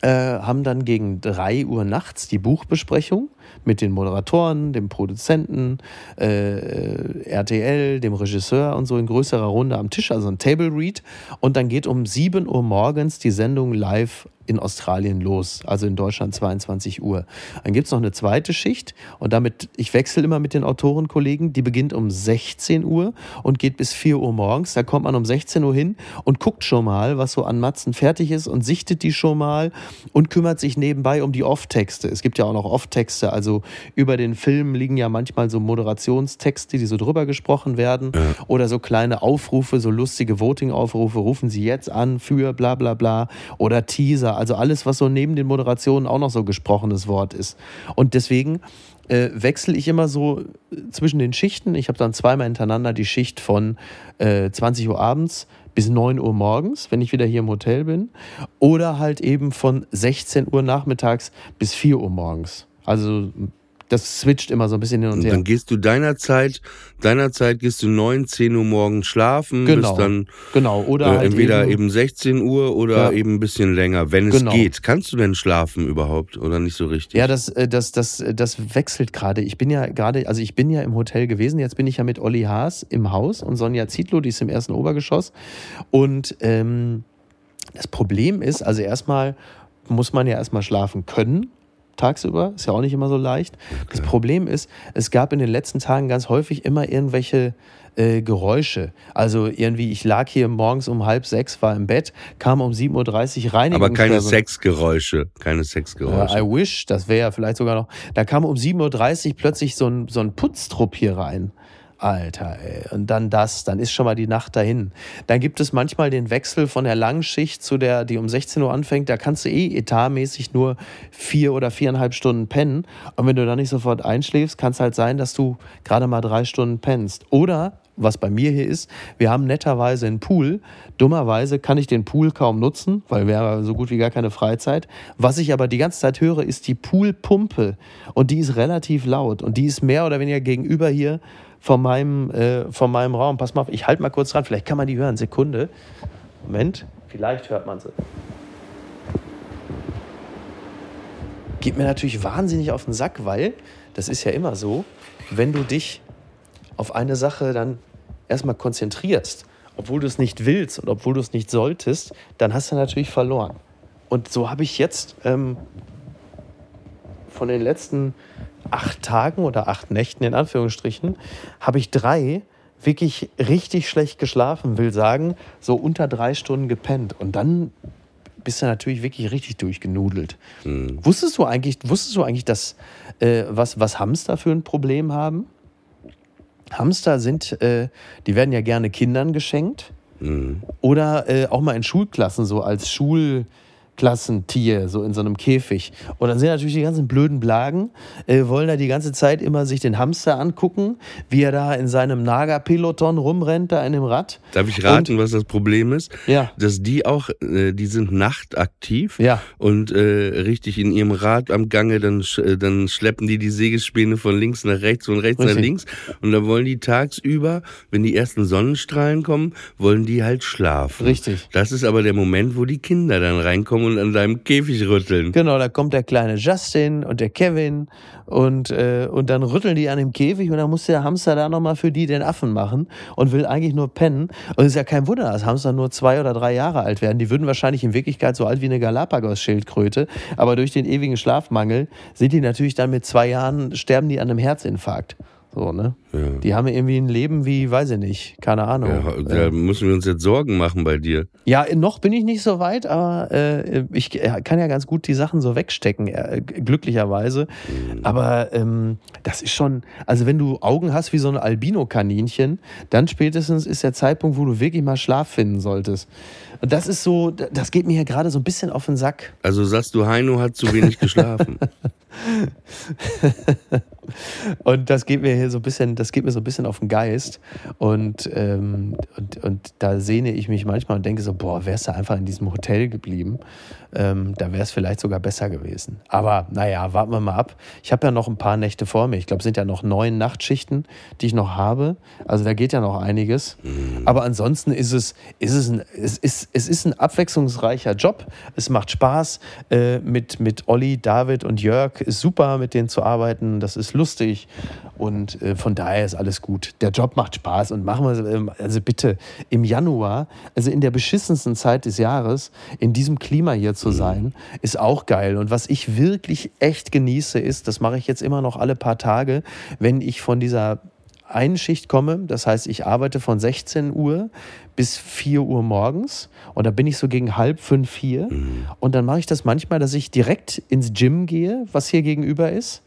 äh, haben dann gegen 3 Uhr nachts die Buchbesprechung mit den Moderatoren, dem Produzenten, äh, RTL, dem Regisseur und so in größerer Runde am Tisch, also ein Table Read. Und dann geht um 7 Uhr morgens die Sendung live in Australien los, also in Deutschland 22 Uhr. Dann gibt es noch eine zweite Schicht und damit, ich wechsle immer mit den Autorenkollegen, die beginnt um 16 Uhr und geht bis 4 Uhr morgens. Da kommt man um 16 Uhr hin und guckt schon mal, was so an Matzen fertig ist und sichtet die schon mal und kümmert sich nebenbei um die Off-Texte. Es gibt ja auch noch Off-Texte, also über den Film liegen ja manchmal so Moderationstexte, die so drüber gesprochen werden oder so kleine Aufrufe, so lustige Voting-Aufrufe, rufen Sie jetzt an für bla bla bla oder Teaser, also alles, was so neben den Moderationen auch noch so gesprochenes Wort ist. Und deswegen äh, wechsle ich immer so äh, zwischen den Schichten. Ich habe dann zweimal hintereinander die Schicht von äh, 20 Uhr abends bis 9 Uhr morgens, wenn ich wieder hier im Hotel bin. Oder halt eben von 16 Uhr nachmittags bis 4 Uhr morgens. Also das switcht immer so ein bisschen hin und, Und her. dann gehst du deiner Zeit, deiner Zeit gehst du 9, 10 Uhr morgens schlafen, Genau. bis dann genau, oder äh, halt entweder eben, eben, 16 Uhr oder Ja. eben ein bisschen länger, wenn es Genau. geht. Kannst du denn schlafen überhaupt oder nicht so richtig? Ja, das, äh, das, das, das wechselt gerade. Ich bin ja gerade, also ich bin ja im Hotel gewesen, jetzt bin ich ja mit Olli Haas im Haus und Sonja Zietlow, die ist im ersten Obergeschoss. Und ähm, das Problem ist, also erstmal muss man ja erstmal schlafen können. Tagsüber ist ja auch nicht immer so leicht. Das Problem ist, es gab in den letzten Tagen ganz häufig immer irgendwelche äh, Geräusche. Also irgendwie, ich lag hier morgens um halb sechs, war im Bett, kam um 7.30 Uhr rein. Aber keine Sexgeräusche, keine Sexgeräusche. I wish, das wäre ja vielleicht sogar noch. Da kam um 7.30 Uhr plötzlich so ein, so ein Putztrupp hier rein. Alter, ey. Und dann das, dann ist schon mal die Nacht dahin. Dann gibt es manchmal den Wechsel von der langen Schicht zu der, die um 16 Uhr anfängt. Da kannst du eh etatmäßig nur vier oder viereinhalb Stunden pennen. Und wenn du dann nicht sofort einschläfst, kann es halt sein, dass du gerade mal drei Stunden pennst. Oder, was bei mir hier ist, wir haben netterweise einen Pool. Dummerweise kann ich den Pool kaum nutzen, weil wir haben so gut wie gar keine Freizeit. Was ich aber die ganze Zeit höre, ist die Poolpumpe. Und die ist relativ laut. Und die ist mehr oder weniger gegenüber hier von meinem, äh, von meinem Raum. Pass mal auf, ich halte mal kurz dran. Vielleicht kann man die hören. Sekunde. Moment. Vielleicht hört man sie. Geht mir natürlich wahnsinnig auf den Sack, weil das ist ja immer so, wenn du dich auf eine Sache dann erstmal konzentrierst, obwohl du es nicht willst und obwohl du es nicht solltest, dann hast du natürlich verloren. Und so habe ich jetzt ähm, von den letzten acht Tagen oder acht Nächten in Anführungsstrichen, habe ich drei wirklich richtig schlecht geschlafen, will sagen, so unter drei Stunden gepennt. Und dann bist du natürlich wirklich richtig durchgenudelt. Wusstest du eigentlich, wusstest du eigentlich, dass äh, was, was Hamster für ein Problem haben? Hamster sind, äh, die werden ja gerne Kindern geschenkt Mhm. oder äh, auch mal in Schulklassen so als Schulklassentier, so in so einem Käfig. Und dann sind natürlich die ganzen blöden Blagen, äh, wollen da die ganze Zeit immer sich den Hamster angucken, wie er da in seinem Nager-Peloton rumrennt, da in dem Rad. Darf ich raten, was das Problem ist? Ja. Dass die auch, äh, die sind nachtaktiv Ja. und äh, richtig in ihrem Rad am Gange, dann, sch- äh, dann schleppen die die Sägespäne von links nach rechts, von rechts nach Richtig. links und dann wollen die tagsüber, wenn die ersten Sonnenstrahlen kommen, wollen die halt schlafen. Richtig. Das ist aber der Moment, wo die Kinder dann reinkommen und an deinem Käfig rütteln. Genau, da kommt der kleine Justin und der Kevin und, äh, und dann rütteln die an dem Käfig und dann muss der Hamster da nochmal für die den Affen machen und will eigentlich nur pennen. Und es ist ja kein Wunder, dass Hamster nur zwei oder drei Jahre alt werden. Die würden wahrscheinlich in Wirklichkeit so alt wie eine Galapagos-Schildkröte, aber durch den ewigen Schlafmangel sind die natürlich dann mit zwei Jahren, sterben die an einem Herzinfarkt. So, ne? Ja. Die haben irgendwie ein Leben wie, weiß ich nicht, keine Ahnung. Ja, da müssen wir uns jetzt Sorgen machen bei dir. Ja, noch bin ich nicht so weit, aber äh, ich äh, kann ja ganz gut die Sachen so wegstecken, äh, glücklicherweise. Aber ähm, das ist schon, also wenn du Augen hast wie so ein Albino-Kaninchen, dann spätestens ist der Zeitpunkt, wo du wirklich mal Schlaf finden solltest. Und das ist so, das geht mir hier gerade so ein bisschen auf den Sack. Also sagst du, Heino hat zu wenig geschlafen. Und das geht mir hier so ein bisschen, das geht mir so ein bisschen auf den Geist. Und, ähm, und, und da sehne ich mich manchmal und denke so, boah, wärst du einfach in diesem Hotel geblieben, ähm, da wäre es vielleicht sogar besser gewesen. Aber naja, warten wir mal ab. Ich habe ja noch ein paar Nächte vor mir. Ich glaube, es sind ja noch neun Nachtschichten, die ich noch habe. Also da geht ja noch einiges. Aber ansonsten ist es, ist es, ein, es, ist, es ist ein abwechslungsreicher Job. Es macht Spaß. Äh, mit, mit Olli, David und Jörg ist super, mit denen zu arbeiten. Das ist lustig. Und äh, von daher ist alles gut. Der Job macht Spaß. Und machen wir, ähm, also bitte, im Januar, also in der beschissensten Zeit des Jahres, in diesem Klima hier zu sein, ist auch geil. Und was ich wirklich echt genieße, ist, das mache ich jetzt immer noch alle paar Tage, wenn ich von dieser Einschicht komme. Das heißt, ich arbeite von 16 Uhr bis 4 Uhr morgens und da bin ich so gegen halb fünf, vier. Und dann mache ich das manchmal, dass ich direkt ins Gym gehe, was hier gegenüber ist.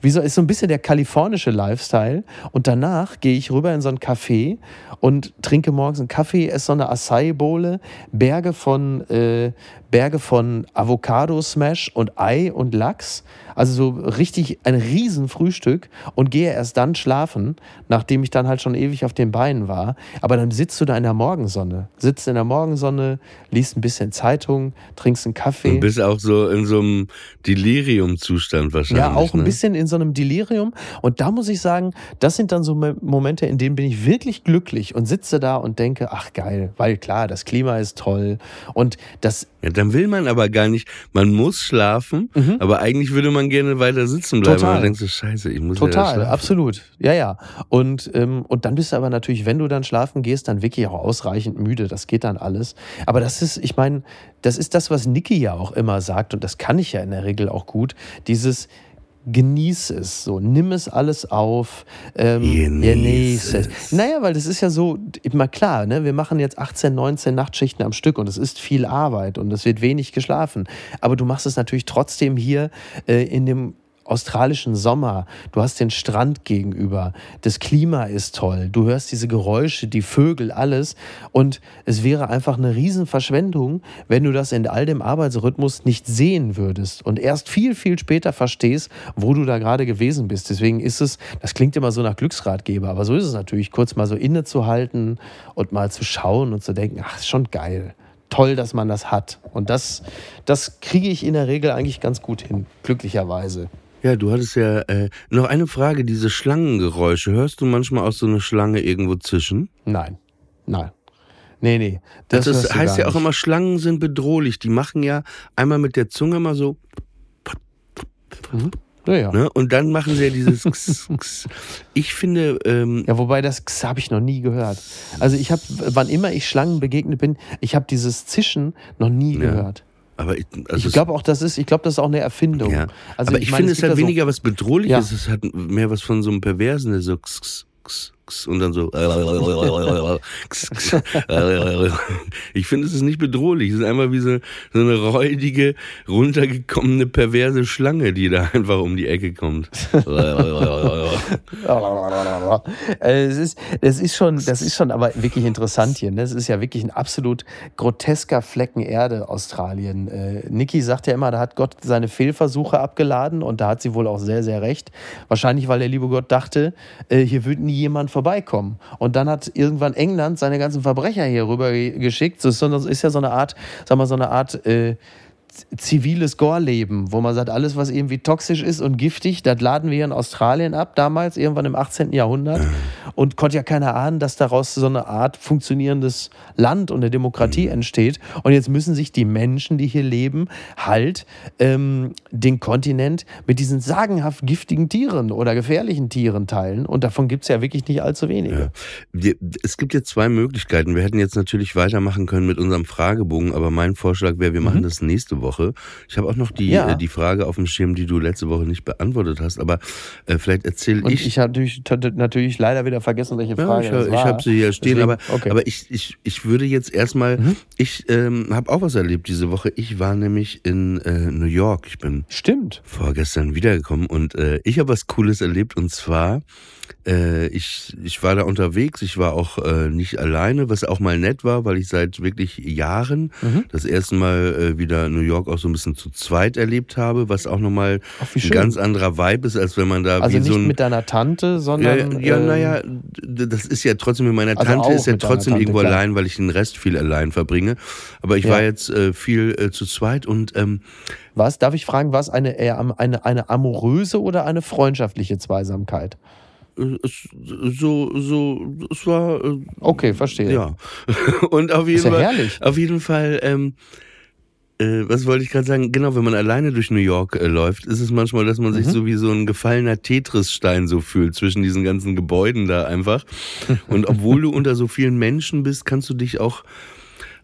Wie so, ist so ein bisschen der kalifornische Lifestyle. Und danach gehe ich rüber in so ein Café und trinke morgens einen Kaffee, esse so eine Acai-Bowle, Berge von, äh, Berge von Avocado-Smash und Ei und Lachs. Also so richtig ein Riesenfrühstück und gehe erst dann schlafen, nachdem ich dann halt schon ewig auf den Beinen war. Aber dann sitzt du da in der Morgensonne, sitzt in der Morgensonne, liest ein bisschen Zeitung, trinkst einen Kaffee. Du bist auch so in so einem Delirium-Zustand wahrscheinlich. Ja, auch ein ne? bisschen in so einem Delirium. Und da muss ich sagen, das sind dann so Mo- Momente, in denen bin ich wirklich glücklich und sitze da und denke, ach geil, weil klar, das Klima ist toll und das Ja, dann will man aber gar nicht. Man muss schlafen, aber eigentlich würde man gerne weiter sitzen bleiben. Mhm. Total. Und denkst du, scheiße, ich muss ja Total, schlafen. absolut. Ja, ja. Und, ähm, und dann bist du aber natürlich, wenn du dann schlafen gehst, dann wirklich auch ausreichend müde. Das geht dann alles. Aber das ist, ich meine, das ist das, was Niki ja auch immer sagt, und das kann ich ja in der Regel auch gut. Dieses Genieß es, so nimm es alles auf, ähm, Genieß es. Naja, weil das ist ja so, immer klar, ne? wir machen jetzt 18, 19 Nachtschichten am Stück und es ist viel Arbeit und es wird wenig geschlafen. Aber du machst es natürlich trotzdem hier äh, in dem australischen Sommer, du hast den Strand gegenüber, das Klima ist toll, du hörst diese Geräusche, die Vögel, alles und es wäre einfach eine Riesenverschwendung, wenn du das in all dem Arbeitsrhythmus nicht sehen würdest und erst viel, viel später verstehst, wo du da gerade gewesen bist. Deswegen ist es, das klingt immer so nach Glücksratgeber, aber so ist es natürlich, kurz mal so innezuhalten und mal zu schauen und zu denken, ach, ist schon geil. Toll, dass man das hat. Und das, das kriege ich in der Regel eigentlich ganz gut hin, glücklicherweise. Ja, du hattest ja äh, noch eine Frage, diese Schlangengeräusche. Hörst du manchmal auch so eine Schlange irgendwo zwischen? Nein, nein. Nee, nee. Das, du heißt ja auch immer, Schlangen sind bedrohlich. Die machen ja einmal mit der Zunge mal so, Ja, ja. ne? Und dann machen sie ja dieses X, X. Ich finde, ähm, Ja, wobei das X habe ich noch nie gehört. Also ich habe, wann immer ich Schlangen begegnet bin, ich habe dieses Zischen noch nie Ja. gehört. Aber ich, also ich glaube auch, das ist, ich glaube, das ist auch eine Erfindung. Ja. Also aber ich, meine, finde, es gibt hat ja so- weniger was Bedrohliches. Ja. Es hat mehr was von so einem Perversen, der so x, x, und dann so. Ich finde, es ist nicht bedrohlich. Es ist einfach wie so, so eine räudige, runtergekommene, perverse Schlange, die da einfach um die Ecke kommt. Äh, Es ist, es ist schon, das ist schon aber wirklich interessant hier. Ne? Es ist ja wirklich ein absolut grotesker Flecken Erde, Australien. Äh, Niki sagt ja immer, da hat Gott seine Fehlversuche abgeladen und da hat sie wohl auch sehr, sehr recht. Wahrscheinlich, weil der liebe Gott dachte, äh, hier wird nie jemand vorbeikommen. Und dann hat irgendwann England seine ganzen Verbrecher hier rüber ge- geschickt. Das ist, so, das ist ja so eine Art, sag mal, so eine Art äh, ziviles Gorleben, wo man sagt, alles, was irgendwie toxisch ist und giftig, das laden wir hier in Australien ab, damals, irgendwann im 18. Jahrhundert. Und konnte ja keiner ahnen, dass daraus so eine Art funktionierendes Land und eine Demokratie entsteht. Und jetzt müssen sich die Menschen, die hier leben, halt ähm, den Kontinent mit diesen sagenhaft giftigen Tieren oder gefährlichen Tieren teilen. Und davon gibt es ja wirklich nicht allzu wenige. Wir- Es gibt jetzt zwei Möglichkeiten. Wir hätten jetzt natürlich weitermachen können mit unserem Fragebogen, aber mein Vorschlag wäre, wir machen das nächste Woche. Ich habe auch noch die. Ja. äh, die Frage auf dem Schirm, die du letzte Woche nicht beantwortet hast, aber äh, vielleicht erzähle ich. ich, habe natürlich, natürlich leider wieder vergessen, welche Ja, Frage ich das ich habe sie hier stehen, Deswegen- aber, okay. aber ich, ich, ich würde jetzt erstmal, Mhm. ich ähm, habe auch was erlebt diese Woche. Ich war nämlich in äh, New York. Ich bin Stimmt. vorgestern wiedergekommen und äh, ich habe was Cooles erlebt und zwar, äh, ich, ich war da unterwegs, ich war auch äh, nicht alleine, was auch mal nett war, weil ich seit wirklich Jahren Mhm. das erste Mal äh, wieder New York auch so ein bisschen zu zweit erlebt habe, was auch nochmal ein ganz anderer Vibe ist, als wenn man da Also wie nicht so ein mit deiner Tante, ja, sondern. ja, ähm, naja, das ist ja trotzdem mit meiner Also Tante, ist ja trotzdem Tante, irgendwo klar. allein, weil ich den Rest viel allein verbringe. Aber ich Ja. war jetzt äh, viel äh, zu zweit und ähm, Was, darf ich fragen, was eine eine, eine amoröse oder eine freundschaftliche Zweisamkeit? So, so, es war, äh, Okay, verstehe. ja. und auf Ist jeden ja Fall, herrlich. auf jeden Fall, ähm, äh, was wollte ich gerade sagen? Genau, wenn man alleine durch New York äh, läuft, ist es manchmal, dass man sich Mhm. so wie so ein gefallener Tetris-Stein so fühlt zwischen diesen ganzen Gebäuden da einfach. Und obwohl du unter so vielen Menschen bist, kannst du dich auch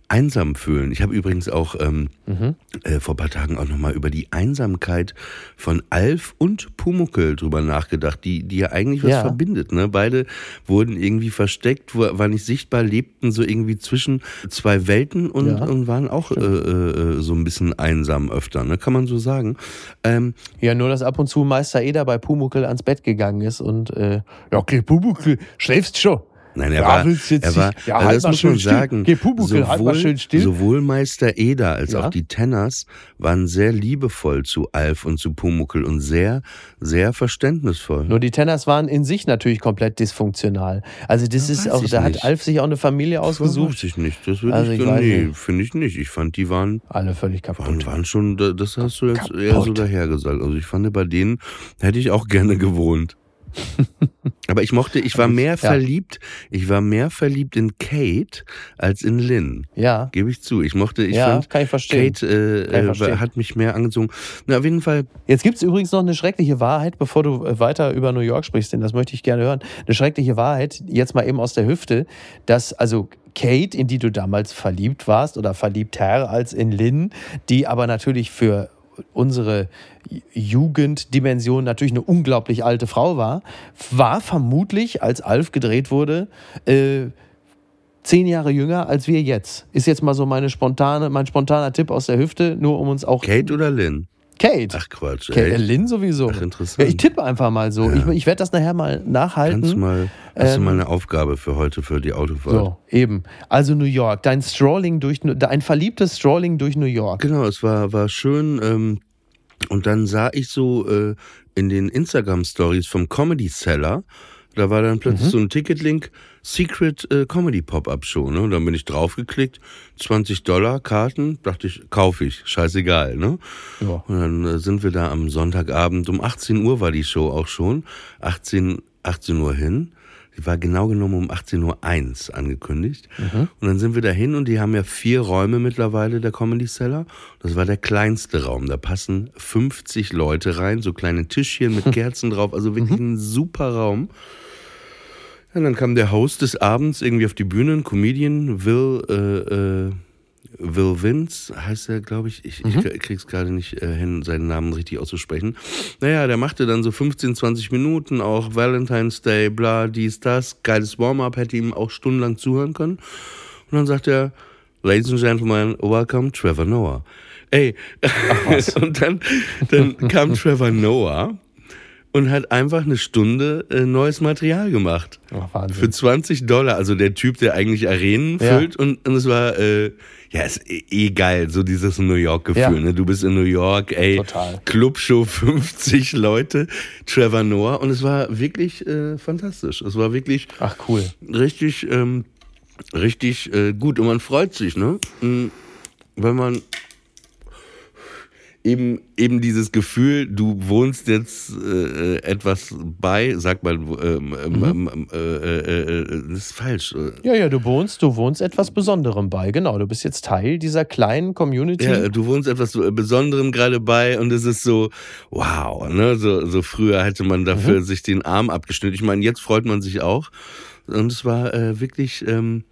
einsam fühlen. Ich habe übrigens auch ähm, Mhm. äh, vor ein paar Tagen auch nochmal über die Einsamkeit von Alf und Pumuckel drüber nachgedacht, die, die ja eigentlich was Ja. verbindet. Ne? Beide wurden irgendwie versteckt, waren nicht sichtbar, lebten so irgendwie zwischen zwei Welten und, Ja, und waren auch äh, äh, so ein bisschen einsam öfter, ne? kann man so sagen. Ähm, Ja, nur dass ab und zu Meister Eder bei Pumuckel ans Bett gegangen ist und äh, ja, okay, Pumuckel, schläfst schon. Nein, er Ja, war, er war, ja, also halt das muss man sagen, Geh, Pumuckl, halt schön still. sowohl Meister Eder als Ja. auch die Tenners waren sehr liebevoll zu Alf und zu Pumuckel und sehr, sehr verständnisvoll. Nur die Tenners waren in sich natürlich komplett dysfunktional. Also das ist weiß auch, da nicht. hat Alf sich auch eine Familie Das ausgesucht. weiß ich nicht. Das würde Also ich, ich nee, finde ich nicht. Ich fand, die waren, Alle völlig kaputt. waren, waren schon, das hast du jetzt Kaputt. eher so dahergesagt. Also ich fand, bei denen hätte ich auch gerne gewohnt. Aber ich mochte, ich war mehr verliebt, ich war mehr verliebt in Kate als in Lynn. Ja, Gebe ich zu. Ich mochte, ich ja, fand, kann ich verstehen. Kate äh, ich äh, verstehen. hat mich mehr angezogen. Na, auf jeden Fall, Jetzt gibt es übrigens noch eine schreckliche Wahrheit, bevor du äh, weiter über New York sprichst, denn das möchte ich gerne hören. Eine schreckliche Wahrheit, jetzt mal eben aus der Hüfte, dass also Kate, in die du damals verliebt warst oder verliebter als in Lynn, die aber natürlich für unsere Jugenddimension natürlich eine unglaublich alte Frau war, war vermutlich, als Alf gedreht wurde, äh, zehn Jahre jünger als wir jetzt. Ist jetzt mal so meine spontane, mein spontaner Tipp aus der Hüfte, nur um uns auch. Kate oder Lynn? Kate. Ach Quatsch. Äh, echt? Lynn sowieso. Ach, interessant. Ja, ich tippe einfach mal so. Ja. Ich, ich werde das nachher mal nachhalten. Kannst du mal, hast du Ähm, mal eine Aufgabe für heute für die Autofahrt? so, eben. Also New York, dein Strolling durch, dein verliebtes Strolling durch New York. Genau, es war, war schön. Ähm, und dann sah ich so äh, in den Instagram-Stories vom Comedy Seller, da war dann plötzlich Mhm. so ein Ticketlink, Secret äh, Comedy Pop-Up Show. Ne? Und dann bin ich draufgeklickt, 20 Dollar Karten, dachte ich, kaufe ich, scheißegal. Ne? Ja. Und dann äh, sind wir da am Sonntagabend, um 18 Uhr war die Show auch schon, 18, 18 Uhr hin. Die war genau genommen um 18.01 Uhr angekündigt. Und dann sind wir da hin und die haben ja vier Räume mittlerweile, der Comedy Cellar. Das war der kleinste Raum. Da passen 50 Leute rein, so kleine Tischchen mit Kerzen drauf. Also wirklich ein super Raum. Ja, dann kam der Host des Abends irgendwie auf die Bühne, ein Comedian, Will, äh, äh, Will Vince, heißt er, glaube ich. Ich, ich krieg's gerade nicht äh, hin, seinen Namen richtig auszusprechen. Naja, der machte dann so 15, 20 Minuten, auch Valentine's Day, bla, dies, das. Geiles Warm-up, hätte ihm auch stundenlang zuhören können. Und dann sagt er, Ladies and Gentlemen, welcome Trevor Noah. Ey, und dann, dann kam Trevor Noah und hat einfach eine Stunde äh, neues Material gemacht. Ach, Wahnsinn. Für 20 Dollar, also der Typ, der eigentlich Arenen Ja. füllt und, und es war, äh, ja, ist eh, eh geil, so dieses New York-Gefühl, Ja. ne? Du bist in New York, ey, Total. Clubshow 50 Leute, Trevor Noah und es war wirklich äh, fantastisch. Es war wirklich Ach cool. richtig, ähm, richtig äh, gut und man freut sich, ne? Mm, Wenn man eben, eben dieses Gefühl, du wohnst jetzt äh, äh, etwas bei, sag mal, ähm, ähm, ähm, äh, äh, äh, das ist falsch. äh, Ja, ja, du wohnst, du wohnst etwas Besonderem bei. Genau, du bist jetzt Teil dieser kleinen Community. Ja, du wohnst etwas so Besonderem gerade bei und es ist so, wow, ne? So, so früher hätte man dafür sich den Arm abgeschnitten. Ich meine, jetzt freut man sich auch. Und es war äh, wirklich ähm,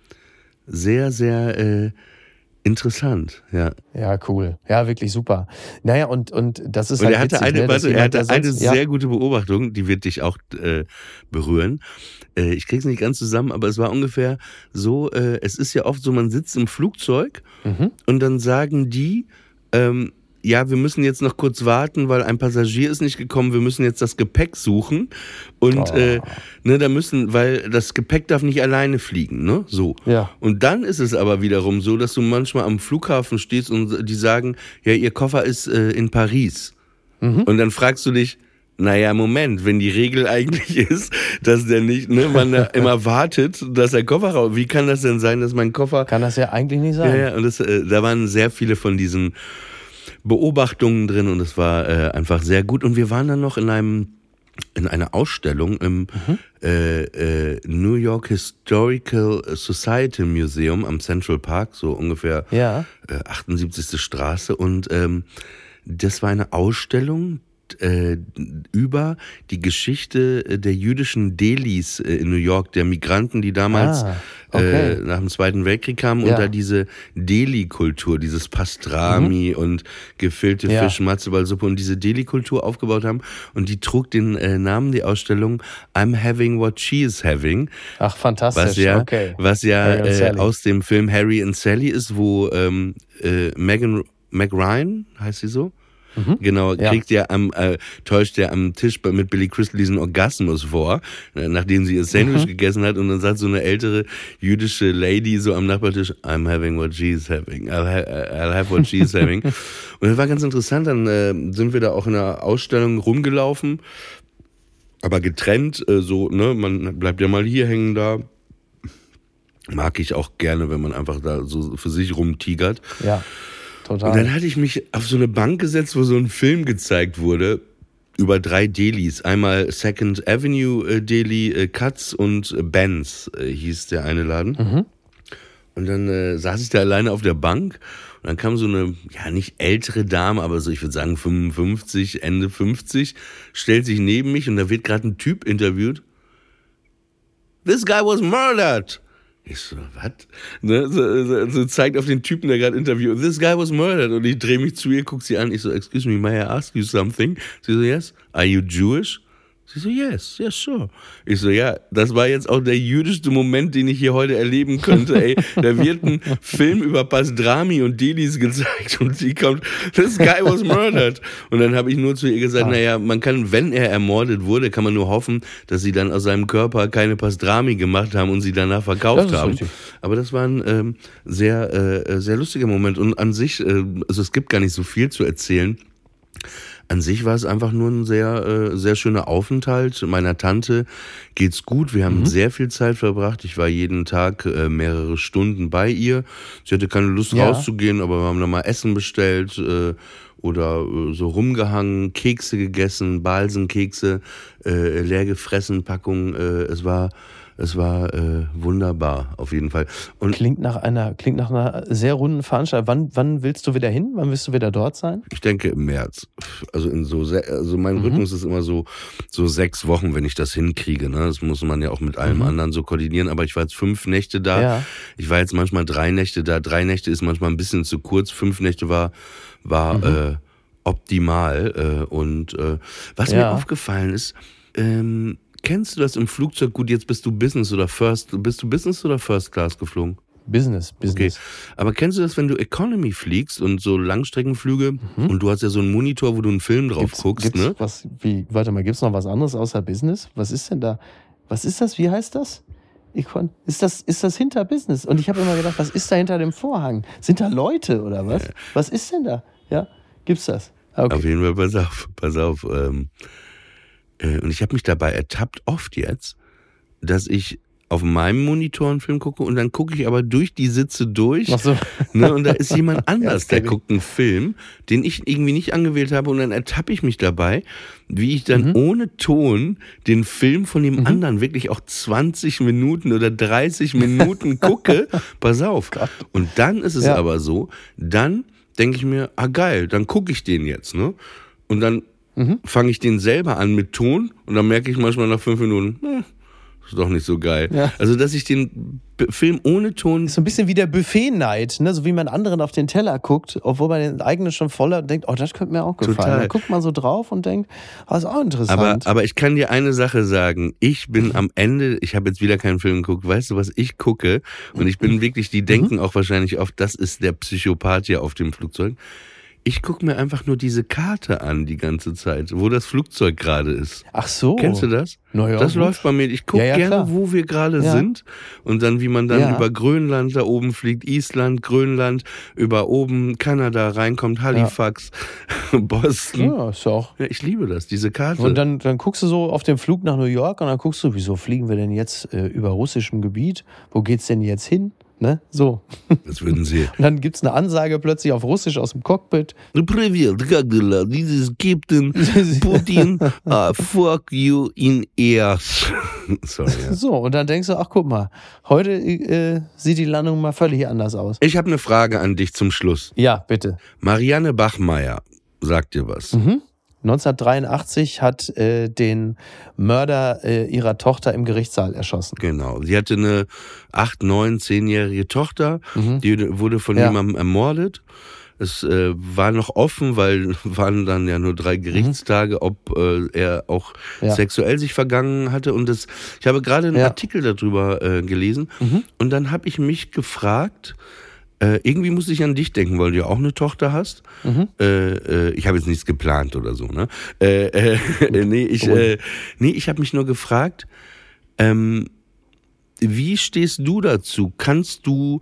sehr, sehr äh, interessant, ja. Ja, cool. Ja, wirklich super. Naja, und, und das ist Und halt er hatte witzig, eine, ne, warte, er hatte eine sonst- ja, sehr gute Beobachtung, die wird dich auch äh, berühren. Äh, ich krieg's nicht ganz zusammen, aber es war ungefähr so, äh, es ist ja oft so, man sitzt im Flugzeug Mhm. und dann sagen die, ähm, ja, wir müssen jetzt noch kurz warten, weil ein Passagier ist nicht gekommen, wir müssen jetzt das Gepäck suchen. Und Oh. äh, ne, da müssen, weil das Gepäck darf nicht alleine fliegen, ne? So. Ja. Und dann ist es aber wiederum so, dass du manchmal am Flughafen stehst und die sagen, ja, ihr Koffer ist äh, in Paris. Und dann fragst du dich, naja, Moment, wenn die Regel eigentlich ist, dass der nicht, ne, man da immer wartet, dass der Koffer raus, wie kann das denn sein, dass mein Koffer Kann das ja eigentlich nicht sein. ja, ja, und das, äh, da waren sehr viele von diesen Beobachtungen drin und es war äh, einfach sehr gut. Und wir waren dann noch in einem in einer Ausstellung im äh, äh, New York Historical Society Museum am Central Park, so ungefähr Ja. äh, 78. Straße. Und ähm, das war eine Ausstellung, äh, über die Geschichte äh, der jüdischen Delis äh, in New York, der Migranten, die damals Ah, okay. äh, nach dem Zweiten Weltkrieg kamen und Ja. da diese Deli-Kultur, dieses Pastrami und gefüllte Mhm. Ja. Fisch, Matzebalsuppe und diese Deli-Kultur aufgebaut haben. Und die trug den äh, Namen, die Ausstellung I'm having what she is having. Ach, fantastisch. Was ja, okay. was ja und äh, aus dem Film Harry and Sally ist, wo ähm, äh, Megan Meg Ryan, heißt sie so? Genau, Mhm. Ja. kriegt ja am, äh, täuscht ja am Tisch bei- mit Billy Crystal diesen Orgasmus vor, äh, nachdem sie ihr Sandwich Mhm. gegessen hat und dann sagt so eine ältere jüdische Lady so am Nachbartisch, I'm having what she's having, I'll, ha I'll have what she's having. Und das war ganz interessant, dann äh, sind wir da auch in einer Ausstellung rumgelaufen, aber getrennt, äh, so, ne, man bleibt ja mal hier hängen da. Mag ich auch gerne, wenn man einfach da so für sich rumtigert. Ja, total. Und dann hatte ich mich auf so eine Bank gesetzt, wo so ein Film gezeigt wurde über drei Delis. Einmal Second Avenue äh, Deli, äh, Katz und äh, Benz äh, hieß der eine Laden. Und dann äh, saß ich da alleine auf der Bank und dann kam so eine, ja nicht ältere Dame, aber so ich würde sagen 55, Ende 50, stellt sich neben mich und da wird gerade ein Typ interviewt. This guy was murdered. Ich so, was? Ne, so, so, so zeigt auf den Typen, der gerade interviewt. This guy was murdered. Und ich drehe mich zu ihr, guck sie an. Ich so, excuse me, may I ask you something? Sie so, yes. Are you Jewish? Sie so, yes, yes, sure. Ich so, ja, das war jetzt auch der jüdischste Moment, den ich hier heute erleben könnte. Ey, da wird ein Film über Pastrami und Delis gezeigt und sie kommt, this guy was murdered. Und dann habe ich nur zu ihr gesagt, naja, man kann, wenn er ermordet wurde, kann man nur hoffen, dass sie dann aus seinem Körper keine Pastrami gemacht haben und sie danach verkauft haben. richtig. Aber das war ein ähm, sehr, äh, sehr lustiger Moment. Und an sich, äh, also es gibt gar nicht so viel zu erzählen. An sich war es einfach nur ein sehr, äh, sehr schöner Aufenthalt. Meiner Tante geht's gut. Wir haben sehr viel Zeit verbracht. Ich war jeden Tag äh, mehrere Stunden bei ihr. Sie hatte keine Lust Ja. rauszugehen, aber wir haben dann mal Essen bestellt äh, oder äh, so rumgehangen, Kekse gegessen, Balsenkekse, äh, leer gefressen, Packung. Äh, es war, es war äh, wunderbar auf jeden Fall. Und Klingt nach einer, klingt nach einer sehr runden Veranstaltung. Wann, wann willst du wieder hin? Wann willst du wieder dort sein? Ich denke im März. Also in so, also Mhm. mein Rhythmus ist immer so, so sechs Wochen, wenn ich das hinkriege. Ne? Das muss man ja auch mit allem anderen so koordinieren. Aber ich war jetzt fünf Nächte da. Mhm. Ja. Ich war jetzt manchmal drei Nächte da. Drei Nächte ist manchmal ein bisschen zu kurz. Fünf Nächte war, war Mhm. äh, optimal. Äh, und äh, was mir Ja. aufgefallen ist, ähm, kennst du das im Flugzeug? Gut, jetzt bist du Business oder First. Bist du Business oder First Class geflogen? Business, Okay. Business. Aber kennst du das, wenn du Economy fliegst und so Langstreckenflüge und du hast ja so einen Monitor, wo du einen Film drauf Mhm. Gibt's, guckst, gibt's ne? was, wie, warte mal, gibt's noch was anderes außer Business? Was ist denn da? Was ist das? Wie heißt das? Econ ist das, ist das hinter Business? Und ich habe immer gedacht, was ist da hinter dem Vorhang? Sind da Leute oder was? Was ist denn da? Ja, gibt's das? Ah, Auf Okay. jeden Fall, pass auf, pass auf. Ähm, äh, und ich habe mich dabei ertappt, oft jetzt, dass ich auf meinem Monitor einen Film gucke und dann gucke ich aber durch die Sitze durch. Ach so. Ne, und da ist jemand anders, der guckt einen Film, den ich irgendwie nicht angewählt habe und dann ertappe ich mich dabei, wie ich dann Mhm. ohne Ton den Film von dem anderen wirklich auch 20 Minuten oder 30 Minuten gucke. Pass auf. Und dann ist es Ja. aber so, dann denke ich mir, ah geil, dann gucke ich den jetzt, ne? Und dann Mhm. fange ich den selber an mit Ton und dann merke ich manchmal nach fünf Minuten, hm, ist doch nicht so geil. Ja. Also, dass ich den Film ohne Ton So ein bisschen wie der Buffet-Neid, ne? so wie man anderen auf den Teller guckt, obwohl man den eigenen schon voller und denkt, oh, das könnte mir auch gefallen. Total. Dann guckt man so drauf und denkt, oh, ist auch Aber, interessant. aber ich kann dir eine Sache sagen. Ich bin am Ende, ich habe jetzt wieder keinen Film geguckt, weißt du, was ich gucke? Und ich bin wirklich, die denken auch wahrscheinlich oft, das ist der Psychopath hier auf dem Flugzeug. Ich gucke mir einfach nur diese Karte an die ganze Zeit, wo das Flugzeug gerade ist. Ach so. Kennst du das? Na ja, das gut. läuft bei mir. Ich gucke Ja, ja, gerne, klar. wo wir gerade Ja. sind. Und dann, wie man dann über Grönland da oben fliegt, Island, Grönland, über oben Kanada reinkommt, Halifax, Boston. Ja. Ist ja auch. ich liebe das, diese Karte. Und dann, dann guckst du so auf den Flug nach New York und dann guckst du, wieso fliegen wir denn jetzt äh, über russischem Gebiet? Wo geht's denn jetzt hin? Ne? So. das würden sie. Und dann gibt's eine Ansage plötzlich auf Russisch aus dem Cockpit. Привет, как дела? This is Captain Putin. Uh, fuck you in ears. Sorry. Ja. So, und dann denkst du, ach guck mal, heute äh, sieht die Landung mal völlig anders aus. Ich habe eine Frage an dich zum Schluss. Ja, bitte. Marianne Bachmeier sagt dir was. Mhm. 1983 hat äh, den Mörder äh, ihrer Tochter im Gerichtssaal erschossen. Genau. Sie hatte eine acht, neun, zehnjährige Tochter, Mhm. die wurde von Ja. jemandem ermordet. Es äh, war noch offen, weil waren dann ja nur drei Gerichtstage, ob äh, er auch Mhm. Ja. sexuell sich vergangen hatte. Und das, ich habe gerade einen Ja. Artikel darüber äh, gelesen. Mhm. Und dann habe ich mich gefragt, äh, irgendwie musste ich an dich denken, weil du ja auch eine Tochter hast. Mhm. Äh, äh, ich habe jetzt nichts geplant oder so, ne? Äh, äh, nee, ich, nee, ich habe mich nur gefragt, ähm, wie stehst du dazu? Kannst du,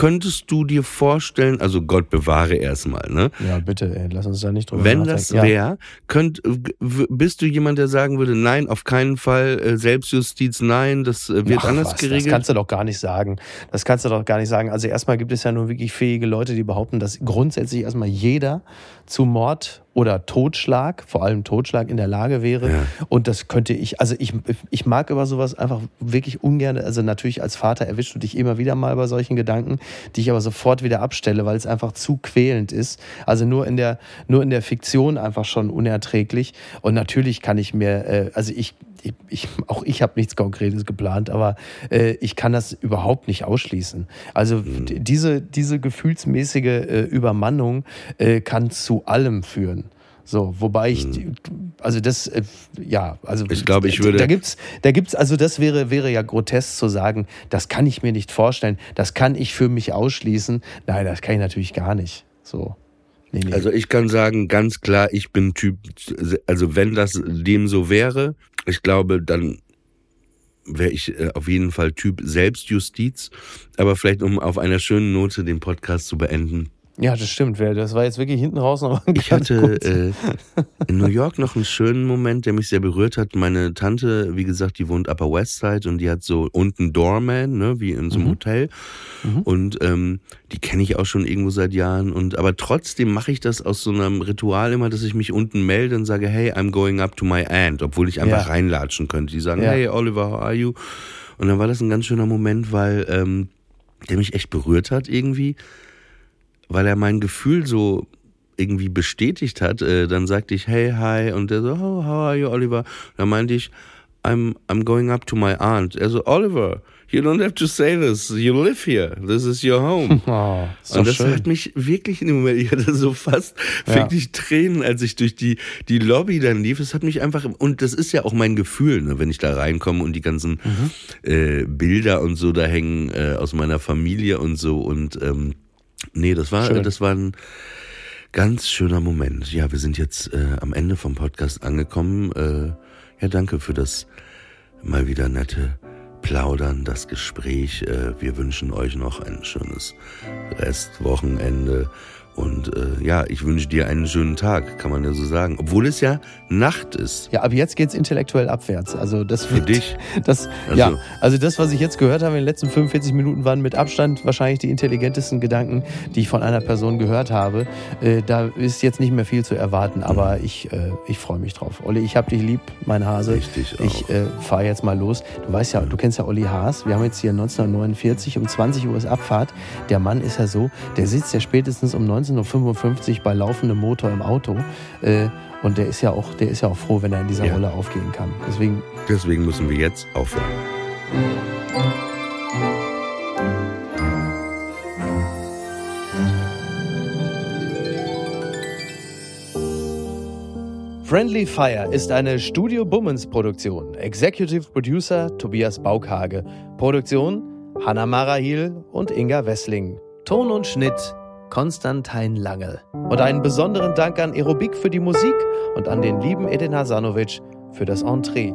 könntest du dir vorstellen, also Gott bewahre erstmal, ne? Ja, bitte, ey, lass uns da nicht drüber Wenn das wäre, könnt, w- bist du jemand, der sagen würde, nein, auf keinen Fall, äh, Selbstjustiz, nein, das äh, wird Ach, anders was, geregelt? Das kannst du doch gar nicht sagen. Das kannst du doch gar nicht sagen. Also erstmal gibt es ja nur wirklich fähige Leute, die behaupten, dass grundsätzlich erstmal jeder zu Mord oder Totschlag, vor allem Totschlag, in der Lage wäre. Ja. Und das könnte ich, also ich, ich mag über sowas einfach wirklich ungern. Also natürlich als Vater erwischst du dich immer wieder mal bei solchen Gedanken, die ich aber sofort wieder abstelle, weil es einfach zu quälend ist. Also nur in der, nur in der Fiktion einfach schon unerträglich. Und natürlich kann ich mir, äh, also ich, ich, ich, auch ich habe nichts Konkretes geplant, aber äh, ich kann das überhaupt nicht ausschließen. Also d- diese, diese gefühlsmäßige äh, Übermannung äh, kann zu allem führen. So, wobei ich, die- also das, äh, ja, also Ich glaube, ich würde- Da gibt's, da gibt's, also das wäre, wäre ja grotesk zu sagen, das kann ich mir nicht vorstellen, das kann ich für mich ausschließen. Nein, das kann ich natürlich gar nicht. So. Nee, nee. Also ich kann sagen, ganz klar, ich bin Typ, also wenn das dem so wäre, ich glaube, dann wäre ich äh, auf jeden Fall Typ Selbstjustiz. Aber vielleicht, um auf einer schönen Note den Podcast zu beenden. Ja, das stimmt. Das war jetzt wirklich hinten raus noch ein Ich hatte äh, in New York noch einen schönen Moment, der mich sehr berührt hat. Meine Tante, wie gesagt, die wohnt Upper West Side und die hat so unten Doorman, ne, wie in so einem Hotel. Und ähm, die kenne ich auch schon irgendwo seit Jahren. Und aber trotzdem mache ich das aus so einem Ritual immer, dass ich mich unten melde und sage, hey, I'm going up to my aunt, obwohl ich einfach Ja. reinlatschen könnte. Die sagen, Ja. hey Oliver, how are you? Und dann war das ein ganz schöner Moment, weil ähm, der mich echt berührt hat irgendwie weil er mein Gefühl so irgendwie bestätigt hat, äh, dann sagte ich, hey, hi, und der so, oh, how are you, Oliver? Dann meinte ich, I'm, I'm going up to my aunt. Er so, Oliver, you don't have to say this, you live here, this is your home. Oh, ist Und das schön. hat mich wirklich in dem Moment, ich hatte so fast Ja. wirklich Tränen, als ich durch die, die Lobby dann lief. Es hat mich einfach, und das ist ja auch mein Gefühl, ne, wenn ich da reinkomme und die ganzen Mhm. äh, Bilder und so da hängen äh, aus meiner Familie und so. Und ähm, nee, das war, Schön. das war ein ganz schöner Moment. Ja, wir sind jetzt äh, am Ende vom Podcast angekommen. Äh, ja, danke für das mal wieder nette Plaudern, das Gespräch. Äh, wir wünschen euch noch ein schönes Restwochenende. Und äh, ja, ich wünsche dir einen schönen Tag, kann man ja so sagen. Obwohl es ja Nacht ist. Ja, ab jetzt geht's intellektuell abwärts. Also das Für wird, dich? Das, Also- ja, also das, was ich jetzt gehört habe in den letzten 45 Minuten, waren mit Abstand wahrscheinlich die intelligentesten Gedanken, die ich von einer Person gehört habe. Äh, da ist jetzt nicht mehr viel zu erwarten, aber ich, äh, ich freue mich drauf. Olli, ich hab dich lieb, mein Hase. Richtig auch. Ich äh, fahre jetzt mal los. Du weißt ja, du kennst ja Olli Haas. Wir haben jetzt hier 1949, um 20 Uhr ist Abfahrt. Der Mann ist ja so, der sitzt ja spätestens um 19.55 Uhr bei laufendem Motor im Auto. Äh, und der ist ja auch, der ist ja auch froh, wenn er in dieser Ja. Rolle aufgehen kann. Deswegen Deswegen müssen wir jetzt aufhören. Friendly Fire ist eine Studio Bummens Produktion. Executive Producer Tobias Baukhage. Produktion Hanna Marahil und Inga Wessling. Ton und Schnitt Konstantin Lange. Und einen besonderen Dank an Aerobik für die Musik und an den lieben Edin Hasanovic für das Entree.